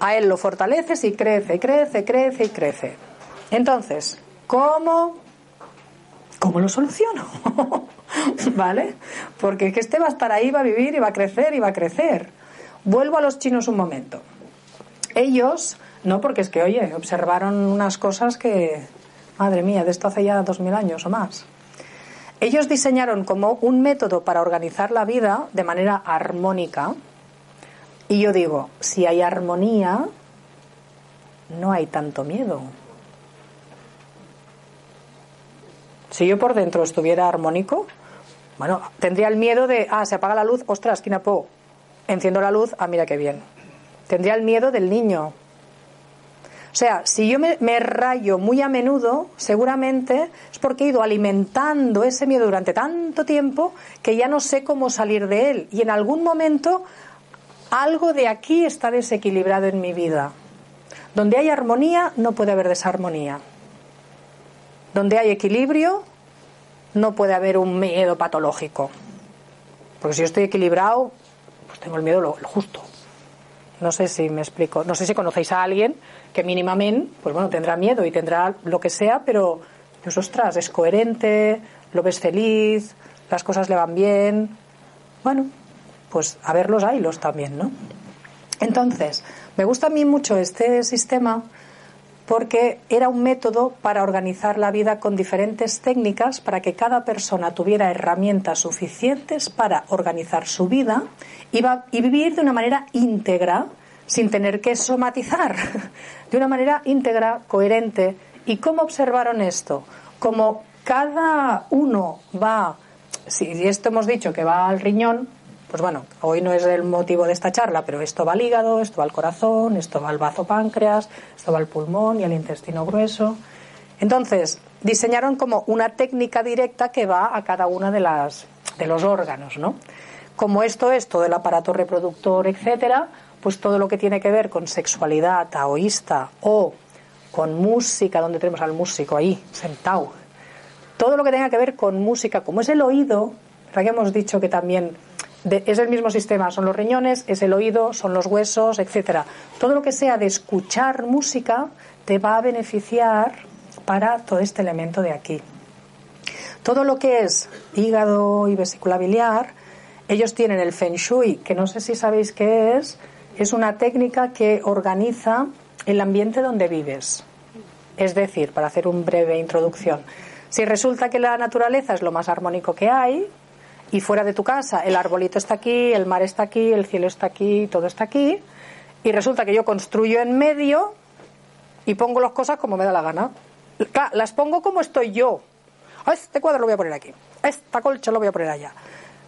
Speaker 1: a él lo fortaleces y crece, crece, crece y crece. Entonces, ¿cómo, cómo lo soluciono? ¿Vale? Porque que este va a estar ahí, va a vivir y va a crecer y va a crecer. Vuelvo a los chinos un momento. Ellos, no porque es que, oye, observaron unas cosas que, madre mía, de esto hace ya dos mil años o más. Ellos diseñaron como un método para organizar la vida de manera armónica. Y yo digo, si hay armonía, no hay tanto miedo. Si yo por dentro estuviera armónico, bueno, tendría el miedo de, ah, se apaga la luz, ostras, po, enciendo la luz, ah, mira qué bien. Tendría el miedo del niño. O sea, si yo me, me, rayo muy a menudo, seguramente es porque he ido alimentando ese miedo durante tanto tiempo que ya no sé cómo salir de él. Y en algún momento algo de aquí está desequilibrado en mi vida. Donde hay armonía, no puede haber desarmonía. Donde hay equilibrio, no puede haber un miedo patológico. Porque si yo estoy equilibrado, pues tengo el miedo lo, lo justo. No sé si me explico. No sé si conocéis a alguien que mínimamente, pues bueno, tendrá miedo y tendrá lo que sea, pero, pues ostras, es coherente, lo ves feliz, las cosas le van bien. Bueno, pues a ver los hilos también, ¿no? Entonces, me gusta a mí mucho este sistema porque era un método para organizar la vida con diferentes técnicas para que cada persona tuviera herramientas suficientes para organizar su vida y, vivir de una manera íntegra sin tener que somatizar, de una manera íntegra, coherente. ¿Y cómo observaron esto? Como cada uno va, si esto hemos dicho que va al riñón, pues bueno, hoy no es el motivo de esta charla, pero esto va al hígado, esto va al corazón, esto va al bazo páncreas, esto va al pulmón y al intestino grueso. Entonces, diseñaron como una técnica directa que va a cada una de las de los órganos, ¿no? Como esto es todo el aparato reproductor, etcétera, pues todo lo que tiene que ver con sexualidad taoísta o con música, donde tenemos al músico ahí, sentado. Todo lo que tenga que ver con música, como es el oído, ya que hemos dicho que también es el mismo sistema, son los riñones, es el oído, son los huesos, etcétera. Todo lo que sea de escuchar música te va a beneficiar para todo este elemento de aquí. Todo lo que es hígado y vesícula biliar, ellos tienen el Feng Shui, que no sé si sabéis qué es, es una técnica que organiza el ambiente donde vives. Es decir, para hacer una breve introducción, si resulta que la naturaleza es lo más armónico que hay, y fuera de tu casa el arbolito está aquí, el mar está aquí, el cielo está aquí, todo está aquí, y resulta que yo construyo en medio y pongo las cosas como me da la gana. las pongo como estoy yo. Este cuadro lo voy a poner aquí, esta colcha lo voy a poner allá.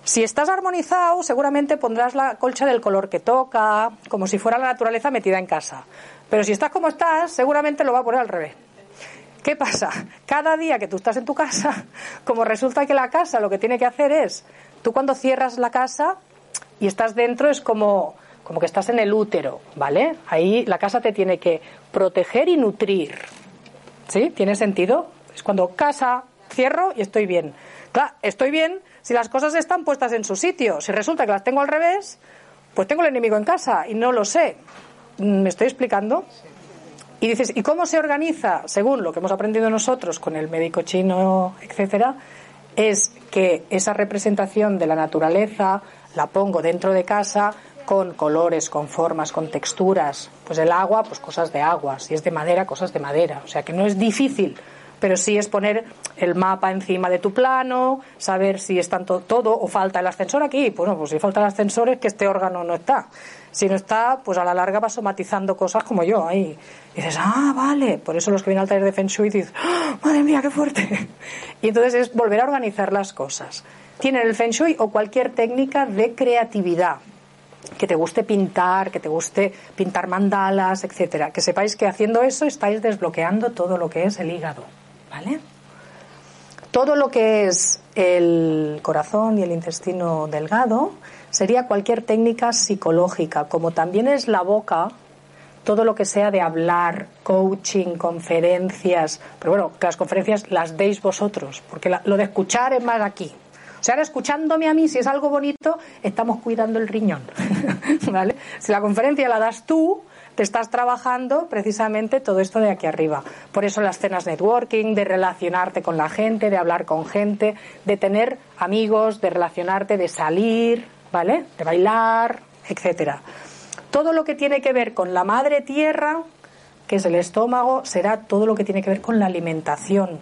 Speaker 1: Si estás armonizado, seguramente pondrás la colcha del color que toca, como si fuera la naturaleza metida en casa. Pero si estás como estás, seguramente lo va a poner al revés. ¿Qué pasa? Cada día que tú estás en tu casa, como resulta que la casa lo que tiene que hacer es, tú cuando cierras la casa y estás dentro es como, como que estás en el útero, ¿vale? Ahí la casa te tiene que proteger y nutrir. ¿Sí? ¿Tiene sentido? Es cuando casa, cierro y estoy bien. Claro, estoy bien si las cosas están puestas en su sitio. Si resulta que las tengo al revés, pues tengo el enemigo en casa y no lo sé. ¿Me estoy explicando? Y dices, ¿y cómo se organiza? Según lo que hemos aprendido nosotros con el médico chino, etcétera, es que esa representación de la naturaleza la pongo dentro de casa con colores, con formas, con texturas. Pues el agua, pues cosas de agua. Si es de madera, cosas de madera. O sea que no es difícil pero sí es poner el mapa encima de tu plano, saber si está todo o falta el ascensor aquí. Bueno, pues si falta el ascensor es que este órgano no está. Si no está, pues a la larga vas somatizando cosas como yo ahí. Y dices, ah, vale. Por eso los que vienen al taller de Feng Shui dicen, ¡Ah, madre mía, qué fuerte. Y entonces es volver a organizar las cosas. Tienen el Feng Shui o cualquier técnica de creatividad que te guste pintar, que te guste pintar mandalas, etcétera. Que sepáis que haciendo eso estáis desbloqueando todo lo que es el hígado. ¿Vale? Todo lo que es el corazón y el intestino delgado sería cualquier técnica psicológica, como también es la boca, todo lo que sea de hablar, coaching, conferencias, pero bueno, que las conferencias las deis vosotros, porque lo de escuchar es más aquí. O sea, escuchándome a mí, si es algo bonito, estamos cuidando el riñón. ¿Vale? Si la conferencia la das tú, te estás trabajando precisamente todo esto de aquí arriba. Por eso las cenas networking, de relacionarte con la gente, de hablar con gente, de tener amigos, de relacionarte, de salir, ¿vale? De bailar, etcétera. Todo lo que tiene que ver con la madre tierra, que es el estómago, será todo lo que tiene que ver con la alimentación.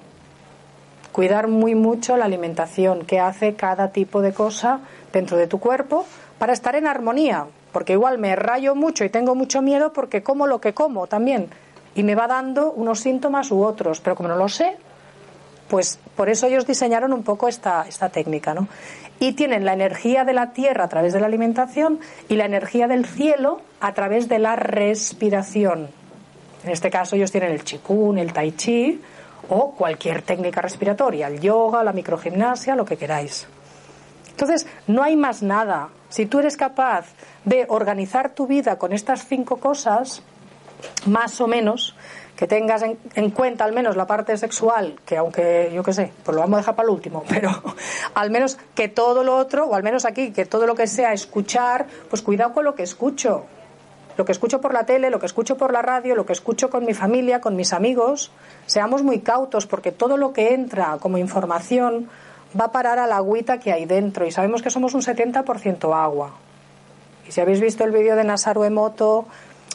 Speaker 1: Cuidar muy mucho la alimentación, que hace cada tipo de cosa dentro de tu cuerpo para estar en armonía, porque igual me rayo mucho y tengo mucho miedo porque como lo que como también y me va dando unos síntomas u otros, pero como no lo sé, pues por eso ellos diseñaron un poco esta, esta técnica, ¿no? Y tienen la energía de la tierra a través de la alimentación y la energía del cielo a través de la respiración. En este caso ellos tienen el chikun, el tai chi o cualquier técnica respiratoria, el yoga, la microgimnasia, lo que queráis. Entonces, no hay más nada. Si tú eres capaz de organizar tu vida con estas cinco cosas, más o menos, que tengas en, cuenta al menos la parte sexual, que aunque yo qué sé, pues lo vamos a dejar para el último, pero al menos que todo lo otro, o al menos aquí, que todo lo que sea escuchar, pues cuidado con lo que escucho. Lo que escucho por la tele, lo que escucho por la radio, lo que escucho con mi familia, con mis amigos, seamos muy cautos porque todo lo que entra como información va a parar a la agüita que hay dentro y sabemos que somos un 70% agua. Y si habéis visto el vídeo de Nasaru Emoto,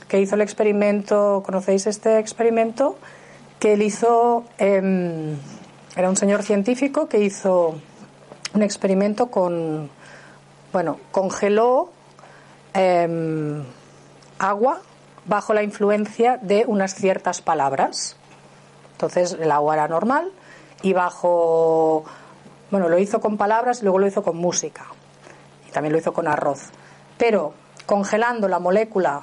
Speaker 1: que hizo el experimento, ¿conocéis este experimento? Que él hizo, em, era un señor científico que hizo un experimento con, bueno, congeló em, agua bajo la influencia de unas ciertas palabras. Entonces el agua era normal y bajo, bueno, lo hizo con palabras y luego lo hizo con música. Y también lo hizo con arroz. Pero congelando la molécula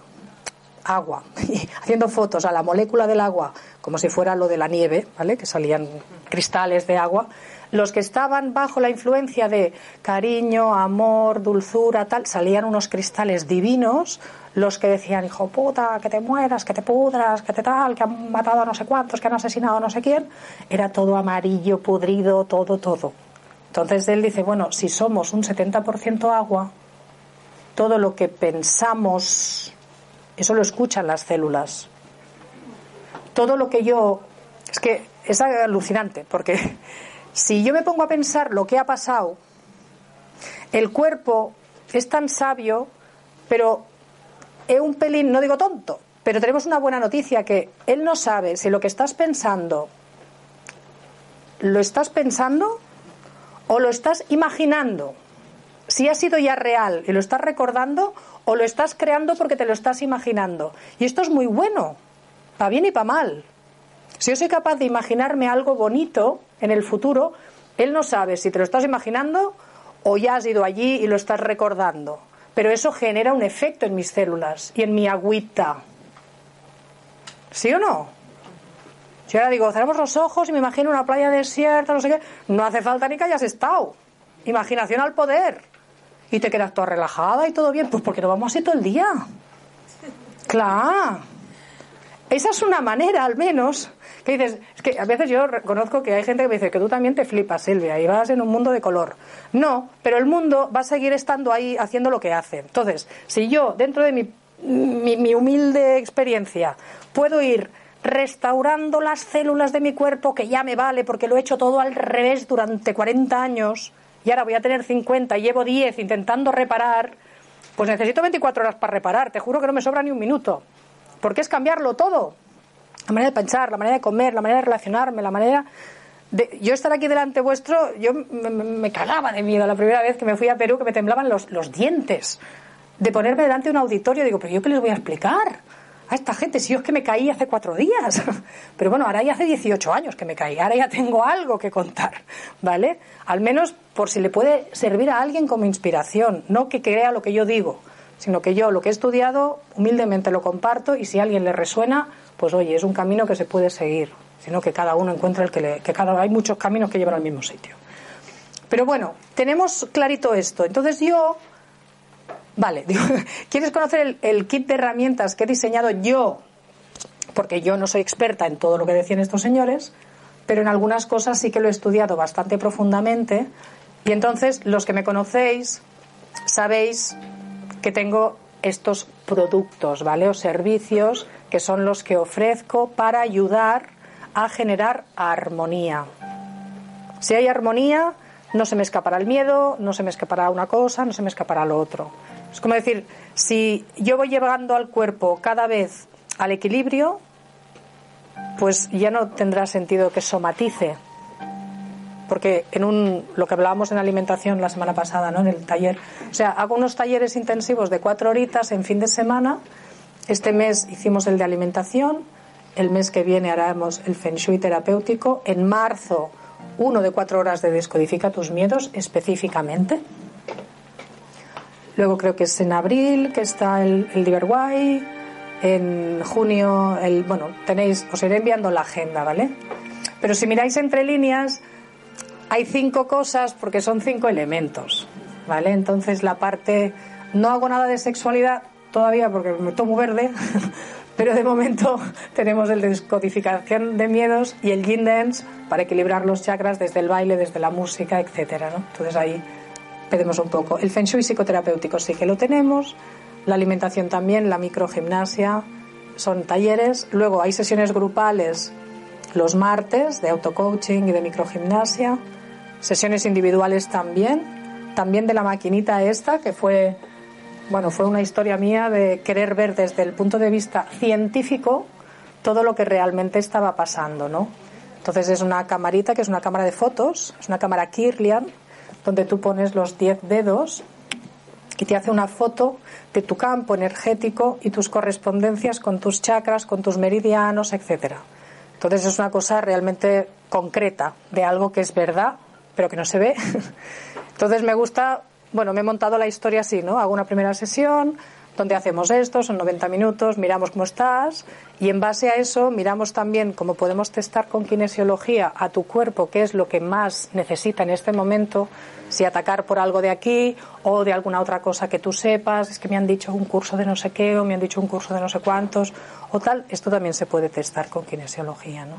Speaker 1: agua y haciendo fotos a la molécula del agua como si fuera lo de la nieve, ¿vale? Que salían cristales de agua. Los que estaban bajo la influencia de cariño, amor, dulzura, tal, salían unos cristales divinos los que decían, hijo puta, que te mueras, que te pudras, que te tal, que han matado a no sé cuántos, que han asesinado a no sé quién, era todo amarillo, pudrido, todo, todo. Entonces él dice, bueno, si somos un 70% agua, todo lo que pensamos, eso lo escuchan las células. Todo lo que yo... Es que es alucinante, porque si yo me pongo a pensar lo que ha pasado, el cuerpo es tan sabio, pero es un pelín, no digo tonto, pero tenemos una buena noticia que él no sabe si lo que estás pensando lo estás pensando o lo estás imaginando. Si ha sido ya real y lo estás recordando o lo estás creando porque te lo estás imaginando. Y esto es muy bueno, para bien y para mal. Si yo soy capaz de imaginarme algo bonito en el futuro, él no sabe si te lo estás imaginando o ya has ido allí y lo estás recordando pero eso genera un efecto en mis células y en mi agüita. ¿Sí o no? Si ahora digo, cerramos los ojos y me imagino una playa desierta, no sé qué, no hace falta ni que hayas estado. Imaginación al poder. Y te quedas toda relajada y todo bien, pues porque no vamos así todo el día. Claro. Esa es una manera, al menos, que dices, es que a veces yo reconozco que hay gente que me dice que tú también te flipas, Silvia, y vas en un mundo de color. No, pero el mundo va a seguir estando ahí haciendo lo que hace. Entonces, si yo, dentro de mi, mi, humilde experiencia, puedo ir restaurando las células de mi cuerpo, que ya me vale porque lo he hecho todo al revés durante 40 años, y ahora voy a tener 50 y llevo 10 intentando reparar, pues necesito 24 horas para reparar, te juro que no me sobra ni un minuto porque es cambiarlo todo. La manera de pensar, la manera de comer, la manera de relacionarme, la manera de... Yo estar aquí delante vuestro, yo me, cagaba de miedo la primera vez que me fui a Perú, que me temblaban los, los dientes de ponerme delante de un auditorio. Digo, pero yo qué les voy a explicar a esta gente si yo es que me caí hace cuatro días. Pero bueno, ahora ya hace 18 años que me caí, ahora ya tengo algo que contar, ¿vale? Al menos por si le puede servir a alguien como inspiración, no que crea lo que yo digo sino que yo lo que he estudiado humildemente lo comparto y si a alguien le resuena, pues oye, es un camino que se puede seguir, sino que cada uno encuentra el que le, que cada hay muchos caminos que llevan al mismo sitio. Pero bueno, tenemos clarito esto. Entonces yo Vale, ¿quieres conocer el, el, kit de herramientas que he diseñado yo? Porque yo no soy experta en todo lo que decían estos señores, pero en algunas cosas sí que lo he estudiado bastante profundamente. Y entonces, los que me conocéis, sabéis que tengo estos productos, ¿vale? O servicios que son los que ofrezco para ayudar a generar armonía. Si hay armonía, no se me escapará el miedo, no se me escapará una cosa, no se me escapará lo otro. Es como decir, si yo voy llevando al cuerpo cada vez al equilibrio, pues ya no tendrá sentido que somatice porque en un, lo que hablábamos en alimentación la semana pasada, ¿no? en el taller, o sea, hago unos talleres intensivos de cuatro horitas en fin de semana. Este mes hicimos el de alimentación, el mes que viene haremos el Feng Shui terapéutico, en marzo uno de cuatro horas de Descodifica tus miedos específicamente. Luego creo que es en abril que está el, el En junio, el, bueno, tenéis, os iré enviando la agenda, ¿vale? Pero si miráis entre líneas, hay cinco cosas porque son cinco elementos, ¿vale? Entonces la parte, no hago nada de sexualidad todavía porque me tomo verde, pero de momento tenemos el de descodificación de miedos y el yin dance para equilibrar los chakras desde el baile, desde la música, etcétera, ¿no? Entonces ahí un poco. El feng shui psicoterapéutico sí que lo tenemos, la alimentación también, la microgimnasia, son talleres, luego hay sesiones grupales los martes de auto-coaching y de microgimnasia sesiones individuales también, también de la maquinita esta, que fue bueno, fue una historia mía de querer ver desde el punto de vista científico todo lo que realmente estaba pasando, ¿no? Entonces es una camarita que es una cámara de fotos, es una cámara Kirlian, donde tú pones los 10 dedos y te hace una foto de tu campo energético y tus correspondencias con tus chakras, con tus meridianos, etcétera. Entonces es una cosa realmente concreta de algo que es verdad, pero que no se ve. Entonces me gusta, bueno, me he montado la historia así, ¿no? Hago una primera sesión, donde hacemos esto, son 90 minutos, miramos cómo estás. Y en base a eso miramos también cómo podemos testar con kinesiología a tu cuerpo qué es lo que más necesita en este momento, si atacar por algo de aquí o de alguna otra cosa que tú sepas, es que me han dicho un curso de no sé qué o me han dicho un curso de no sé cuántos. O tal, esto también se puede testar con kinesiología, ¿no?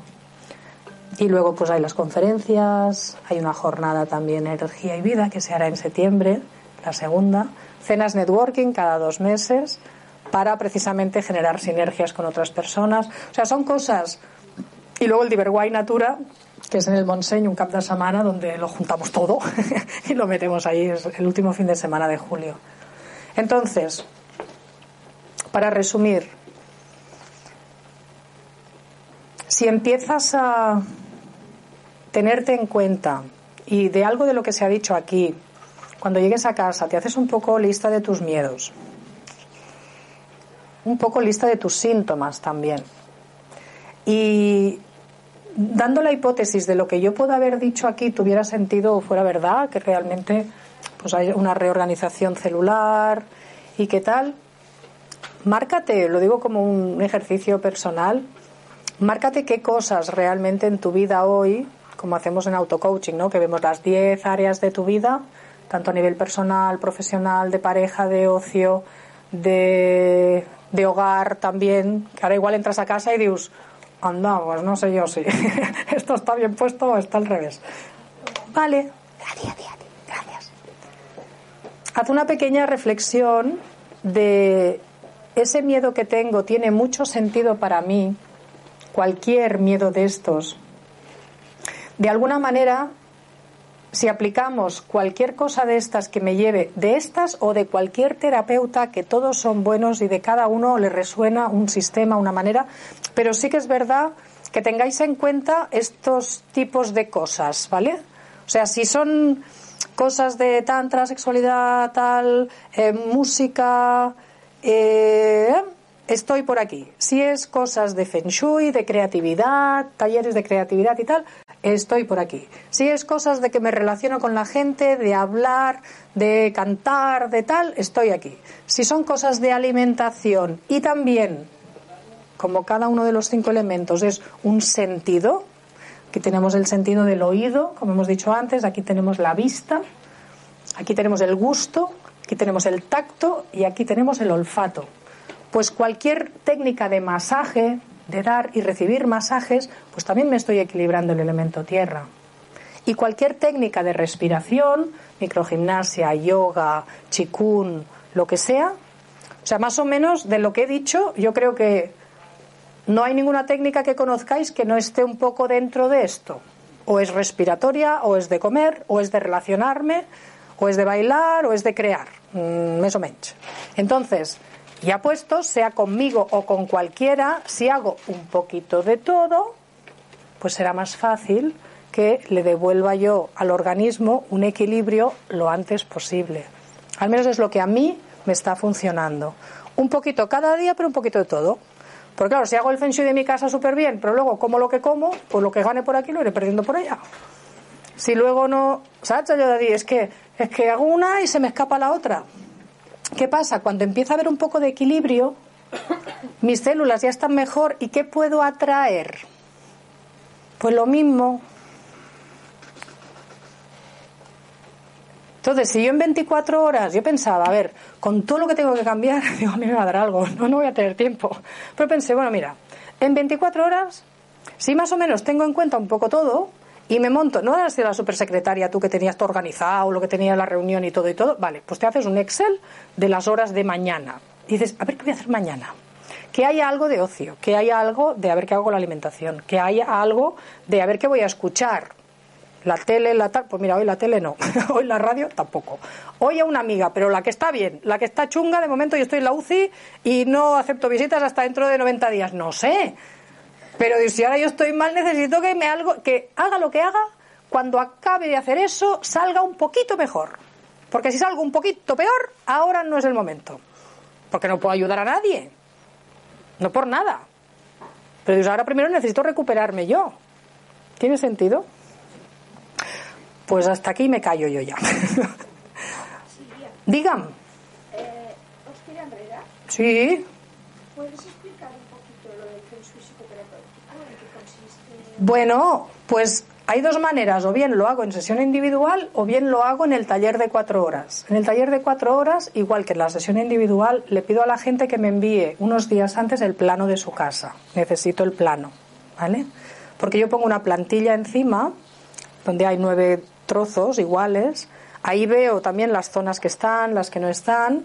Speaker 1: Y luego pues hay las conferencias, hay una jornada también energía y vida que se hará en septiembre, la segunda, cenas networking cada dos meses para precisamente generar sinergias con otras personas. O sea, son cosas. Y luego el Diverguay Natura, que es en el Montseny, un cap de semana donde lo juntamos todo y lo metemos ahí, es el último fin de semana de julio. Entonces, para resumir, si empiezas a tenerte en cuenta y de algo de lo que se ha dicho aquí, cuando llegues a casa te haces un poco lista de tus miedos, un poco lista de tus síntomas también. Y dando la hipótesis de lo que yo puedo haber dicho aquí tuviera sentido o fuera verdad, que realmente pues hay una reorganización celular y qué tal, márcate, lo digo como un ejercicio personal, márcate qué cosas realmente en tu vida hoy, como hacemos en auto-coaching, ¿no? que vemos las 10 áreas de tu vida, tanto a nivel personal, profesional, de pareja, de ocio, de, hogar también, que ahora igual entras a casa y dices, anda, pues no sé yo si esto está bien puesto o está al revés. Vale, gracias. Haz una pequeña reflexión de ese miedo que tengo, tiene mucho sentido para mí, cualquier miedo de estos. De alguna manera si aplicamos cualquier cosa de estas que me lleve, de estas o de cualquier terapeuta, que todos son buenos y de cada uno le resuena un sistema, una manera, pero sí que es verdad que tengáis en cuenta estos tipos de cosas, ¿vale? O sea, si son cosas de tantra, sexualidad, tal, eh, música, eh, estoy por aquí. Si es cosas de feng shui, de creatividad, talleres de creatividad y tal, estoy por aquí. Si es cosas de que me relaciono con la gente, de hablar, de cantar, de tal, estoy aquí. Si son cosas de alimentación y también, como cada uno de los cinco elementos es un sentido, aquí tenemos el sentido del oído, como hemos dicho antes, aquí tenemos la vista, aquí tenemos el gusto, aquí tenemos el tacto y aquí tenemos el olfato. Pues cualquier técnica de masaje, de dar y recibir masajes, pues también me estoy equilibrando el elemento tierra. Y cualquier técnica de respiración, microgimnasia, yoga, chikun, lo que sea, o sea, más o menos de lo que he dicho, yo creo que no hay ninguna técnica que conozcáis que no esté un poco dentro de esto. O es respiratoria, o es de comer, o es de relacionarme, o es de bailar, o es de crear, mm, más. Entonces, ya puesto, sea conmigo o con cualquiera, si hago un poquito de todo, pues será más fácil que le devuelva yo al organismo un equilibrio lo antes posible. Al menos es lo que a mí me está funcionando. Un poquito cada día, pero un poquito de todo. Porque claro, si hago el feng shui de mi casa súper bien, pero luego como lo que como, pues lo que gane por aquí lo iré perdiendo por allá. Si luego no, ¿sabes? Yo es que, es que hago una y se me escapa la otra. ¿Qué pasa? Cuando empieza a haber un poco de equilibrio, mis células ya están mejor y ¿qué puedo atraer? Pues lo mismo. Entonces, si yo en 24 horas, yo pensaba, a ver, con todo lo que tengo que cambiar, digo, a mí me va a dar algo, no, no voy a tener tiempo. Pero pensé, bueno, mira, en 24 horas, si más o menos tengo en cuenta un poco todo, y me monto, no eras la supersecretaria tú que tenías todo organizado, lo que tenía la reunión y todo y todo, vale, pues te haces un Excel de las horas de mañana. dices, a ver qué voy a hacer mañana. Que haya algo de ocio, que haya algo de a ver qué hago con la alimentación, que haya algo de a ver qué voy a escuchar. La tele, la tal, pues mira, hoy la tele no, hoy la radio tampoco. Hoy a una amiga, pero la que está bien, la que está chunga, de momento yo estoy en la UCI y no acepto visitas hasta dentro de 90 días. No sé. Pero si ahora yo estoy mal, necesito que me algo, que haga lo que haga, cuando acabe de hacer eso, salga un poquito mejor. Porque si salgo un poquito peor, ahora no es el momento. Porque no puedo ayudar a nadie. No por nada. Pero Dios, ahora primero necesito recuperarme yo. ¿Tiene sentido? Pues hasta aquí me callo yo ya. Digan.
Speaker 4: Eh,
Speaker 1: sí.
Speaker 4: ¿Puedes explicar un poquito lo del Feng Shui psicoterapéutico? ¿En qué consiste?
Speaker 1: Bueno, pues hay dos maneras, o bien lo hago en sesión individual o bien lo hago en el taller de cuatro horas. En el taller de cuatro horas, igual que en la sesión individual, le pido a la gente que me envíe unos días antes el plano de su casa. Necesito el plano, ¿vale? Porque yo pongo una plantilla encima donde hay nueve trozos iguales. Ahí veo también las zonas que están, las que no están.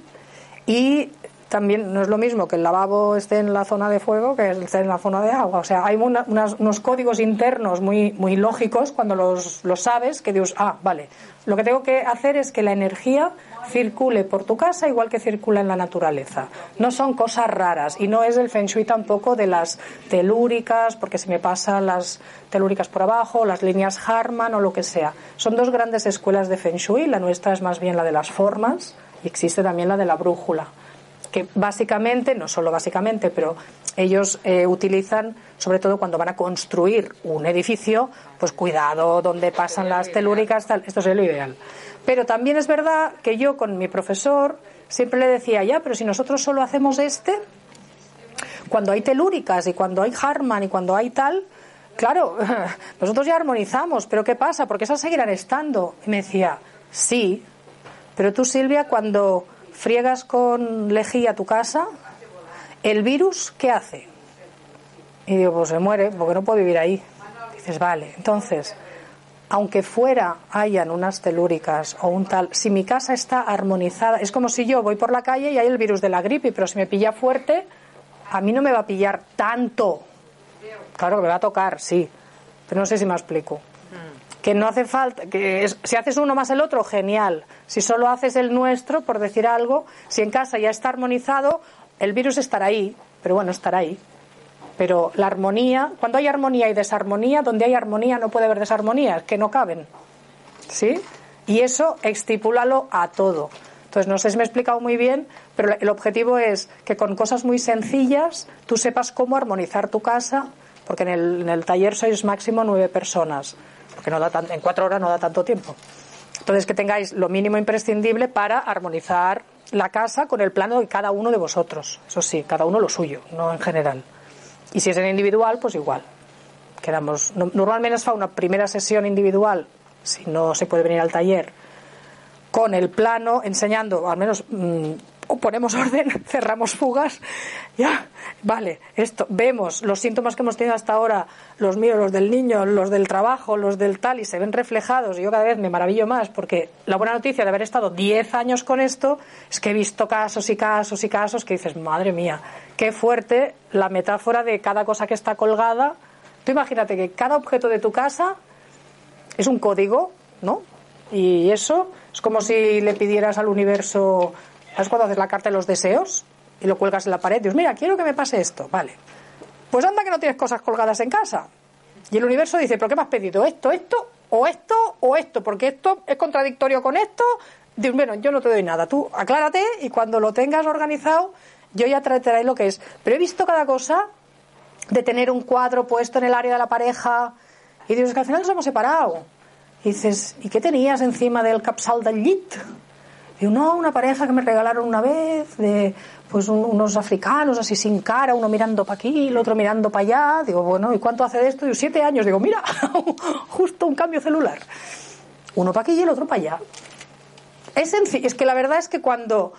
Speaker 1: Y también no es lo mismo que el lavabo esté en la zona de fuego que esté en la zona de agua. O sea, hay unos códigos internos muy, muy lógicos cuando los, sabes que Dios, ah, vale, lo que tengo que hacer es que la energía circule por tu casa igual que circula en la naturaleza. No son cosas raras y no es el feng shui tampoco de las telúricas, porque se me pasan las telúricas por abajo, las líneas Harman o lo que sea. Son dos grandes escuelas de feng shui, la nuestra es más bien la de las formas y existe también la de la brújula que básicamente, no solo básicamente, pero ellos eh, utilizan, sobre todo cuando van a construir un edificio, pues cuidado donde pasan las telúricas, tal, esto es lo ideal. Pero también es verdad que yo con mi profesor siempre le decía, ya, pero si nosotros solo hacemos este, cuando hay telúricas y cuando hay Harman y cuando hay tal, claro, nosotros ya armonizamos, pero ¿qué pasa? Porque esas seguirán estando. Y me decía, sí, pero tú Silvia, cuando friegas con lejía tu casa, ¿el virus qué hace? Y digo, pues se muere, porque no puede vivir ahí. dices, vale, entonces aunque fuera hayan unas telúricas o un tal, si mi casa está armonizada, es como si yo voy por la calle y hay el virus de la gripe, pero si me pilla fuerte, a mí no me va a pillar tanto. Claro que me va a tocar, sí, pero no sé si me explico. Que no hace falta, que si haces uno más el otro, genial. Si solo haces el nuestro, por decir algo, si en casa ya está armonizado, el virus estará ahí, pero bueno, estará ahí. Pero la armonía, cuando hay armonía y desarmonía, donde hay armonía no puede haber desarmonía, que no caben. ¿Sí? Y eso estipúlalo a todo. Entonces, no sé si me he explicado muy bien, pero el objetivo es que con cosas muy sencillas tú sepas cómo armonizar tu casa, porque en el, en el taller sois máximo nueve personas, porque no da tan, en cuatro horas no da tanto tiempo. Entonces, que tengáis lo mínimo imprescindible para armonizar la casa con el plano de cada uno de vosotros. Eso sí, cada uno lo suyo, no en general. Y si es en individual, pues igual. Quedamos, normalmente es fa una primera sesión individual, si no se puede venir al taller, con el plano, enseñando, al menos mm, ponemos orden, cerramos fugas, ya, vale, esto, vemos los síntomas que hemos tenido hasta ahora, los míos, los del niño, los del trabajo, los del tal, y se ven reflejados, y yo cada vez me maravillo más, porque la buena noticia de haber estado 10 años con esto es que he visto casos y casos y casos que dices, madre mía, qué fuerte la metáfora de cada cosa que está colgada. Tú imagínate que cada objeto de tu casa es un código, ¿no? Y eso es como si le pidieras al universo ¿Sabes cuando haces la carta de los deseos y lo cuelgas en la pared? Dios, mira, quiero que me pase esto. Vale. Pues anda que no tienes cosas colgadas en casa. Y el universo dice, ¿pero qué me has pedido? ¿Esto, esto, o esto, o esto? Porque esto es contradictorio con esto. Dios, bueno, yo no te doy nada. Tú aclárate y cuando lo tengas organizado, yo ya trataré lo que es. Pero he visto cada cosa de tener un cuadro puesto en el área de la pareja y dices que al final nos hemos separado. Y dices, ¿y qué tenías encima del capsal del lit? Digo, no, una pareja que me regalaron una vez, de pues unos africanos así sin cara, uno mirando para aquí, el otro mirando para allá. Digo, bueno, ¿y cuánto hace de esto? Digo, siete años. Digo, mira, justo un cambio celular. Uno para aquí y el otro para allá. Es sencillo, es que la verdad es que cuando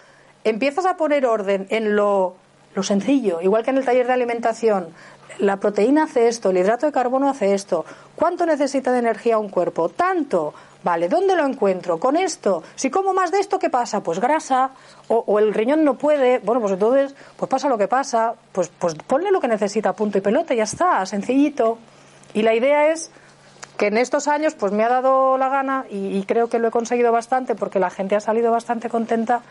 Speaker 1: empiezas a poner orden en lo, lo sencillo, igual que en el taller de alimentación, la proteína hace esto, el hidrato de carbono hace esto. ¿Cuánto necesita de energía un cuerpo? Tanto. Vale, ¿dónde lo encuentro? Con esto. Si como más de esto, ¿qué pasa? Pues grasa, o, el riñón no puede, bueno, pues entonces, pues pasa lo que pasa, pues, pues ponle lo que necesita, punto y pelota, ya está, sencillito. Y la idea es que en estos años pues me ha dado la gana y, creo que lo he conseguido bastante porque la gente ha salido bastante contenta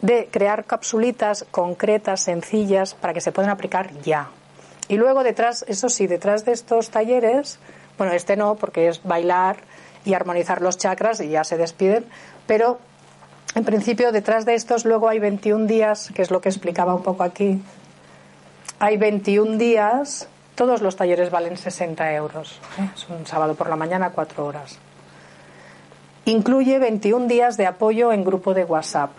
Speaker 1: de crear capsulitas concretas, sencillas, para que se puedan aplicar ya. Y luego detrás, eso sí, detrás de estos talleres, bueno, este no, porque es bailar y armonizar los chakras y ya se despiden, pero en principio detrás de estos luego hay 21 días, que es lo que explicaba un poco aquí, hay 21 días todos los talleres valen 60 euros. ¿eh? Es un sábado por la mañana, cuatro horas. Incluye 21 días de apoyo en grupo de WhatsApp.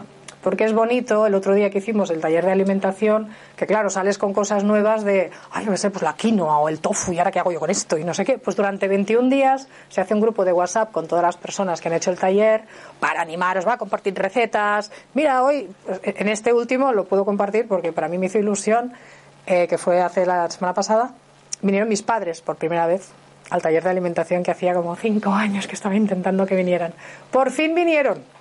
Speaker 1: Porque es bonito, el otro día que hicimos el taller de alimentación, que claro, sales con cosas nuevas de, ay, no sé, pues la quinoa o el tofu, y ahora qué hago yo con esto, y no sé qué. Pues durante 21 días se hace un grupo de WhatsApp con todas las personas que han hecho el taller para animaros, va a compartir recetas. Mira, hoy, en este último lo puedo compartir porque para mí me hizo ilusión, eh, que fue hace la semana pasada, vinieron mis padres por primera vez al taller de alimentación que hacía como cinco años que estaba intentando que vinieran. Por fin vinieron.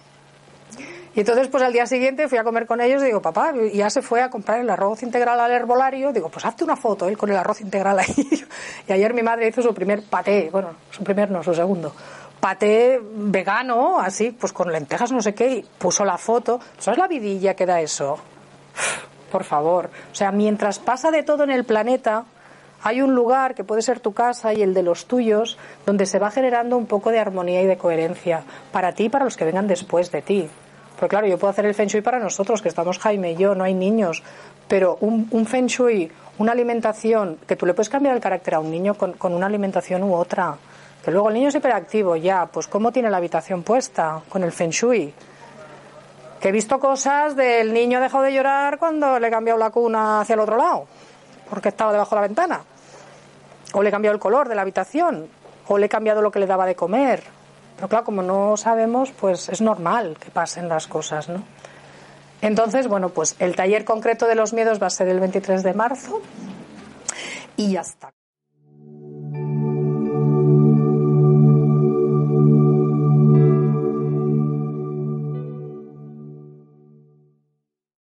Speaker 1: Y entonces, pues al día siguiente fui a comer con ellos y digo, papá, ya se fue a comprar el arroz integral al herbolario. Digo, pues hazte una foto él con el arroz integral ahí. y ayer mi madre hizo su primer paté, bueno, su primer no, su segundo. Paté vegano, así, pues con lentejas, no sé qué, y puso la foto. ¿Sabes la vidilla que da eso? Por favor. O sea, mientras pasa de todo en el planeta, hay un lugar que puede ser tu casa y el de los tuyos donde se va generando un poco de armonía y de coherencia para ti y para los que vengan después de ti. Porque claro, yo puedo hacer el feng shui para nosotros, que estamos Jaime y yo, no hay niños, pero un, un feng shui, una alimentación, que tú le puedes cambiar el carácter a un niño con, una alimentación u otra. Que luego el niño es hiperactivo, ya, pues ¿cómo tiene la habitación puesta con el feng shui? Que he visto cosas del niño dejado de llorar cuando le he cambiado la cuna hacia el otro lado porque estaba debajo de la ventana. O le he cambiado el color de la habitación. O le he cambiado lo que le daba de comer. Pero claro, como no sabemos, pues es normal que pasen las cosas, ¿no? Entonces, bueno, pues el taller concreto de los miedos va a ser el 23 de marzo y ya está.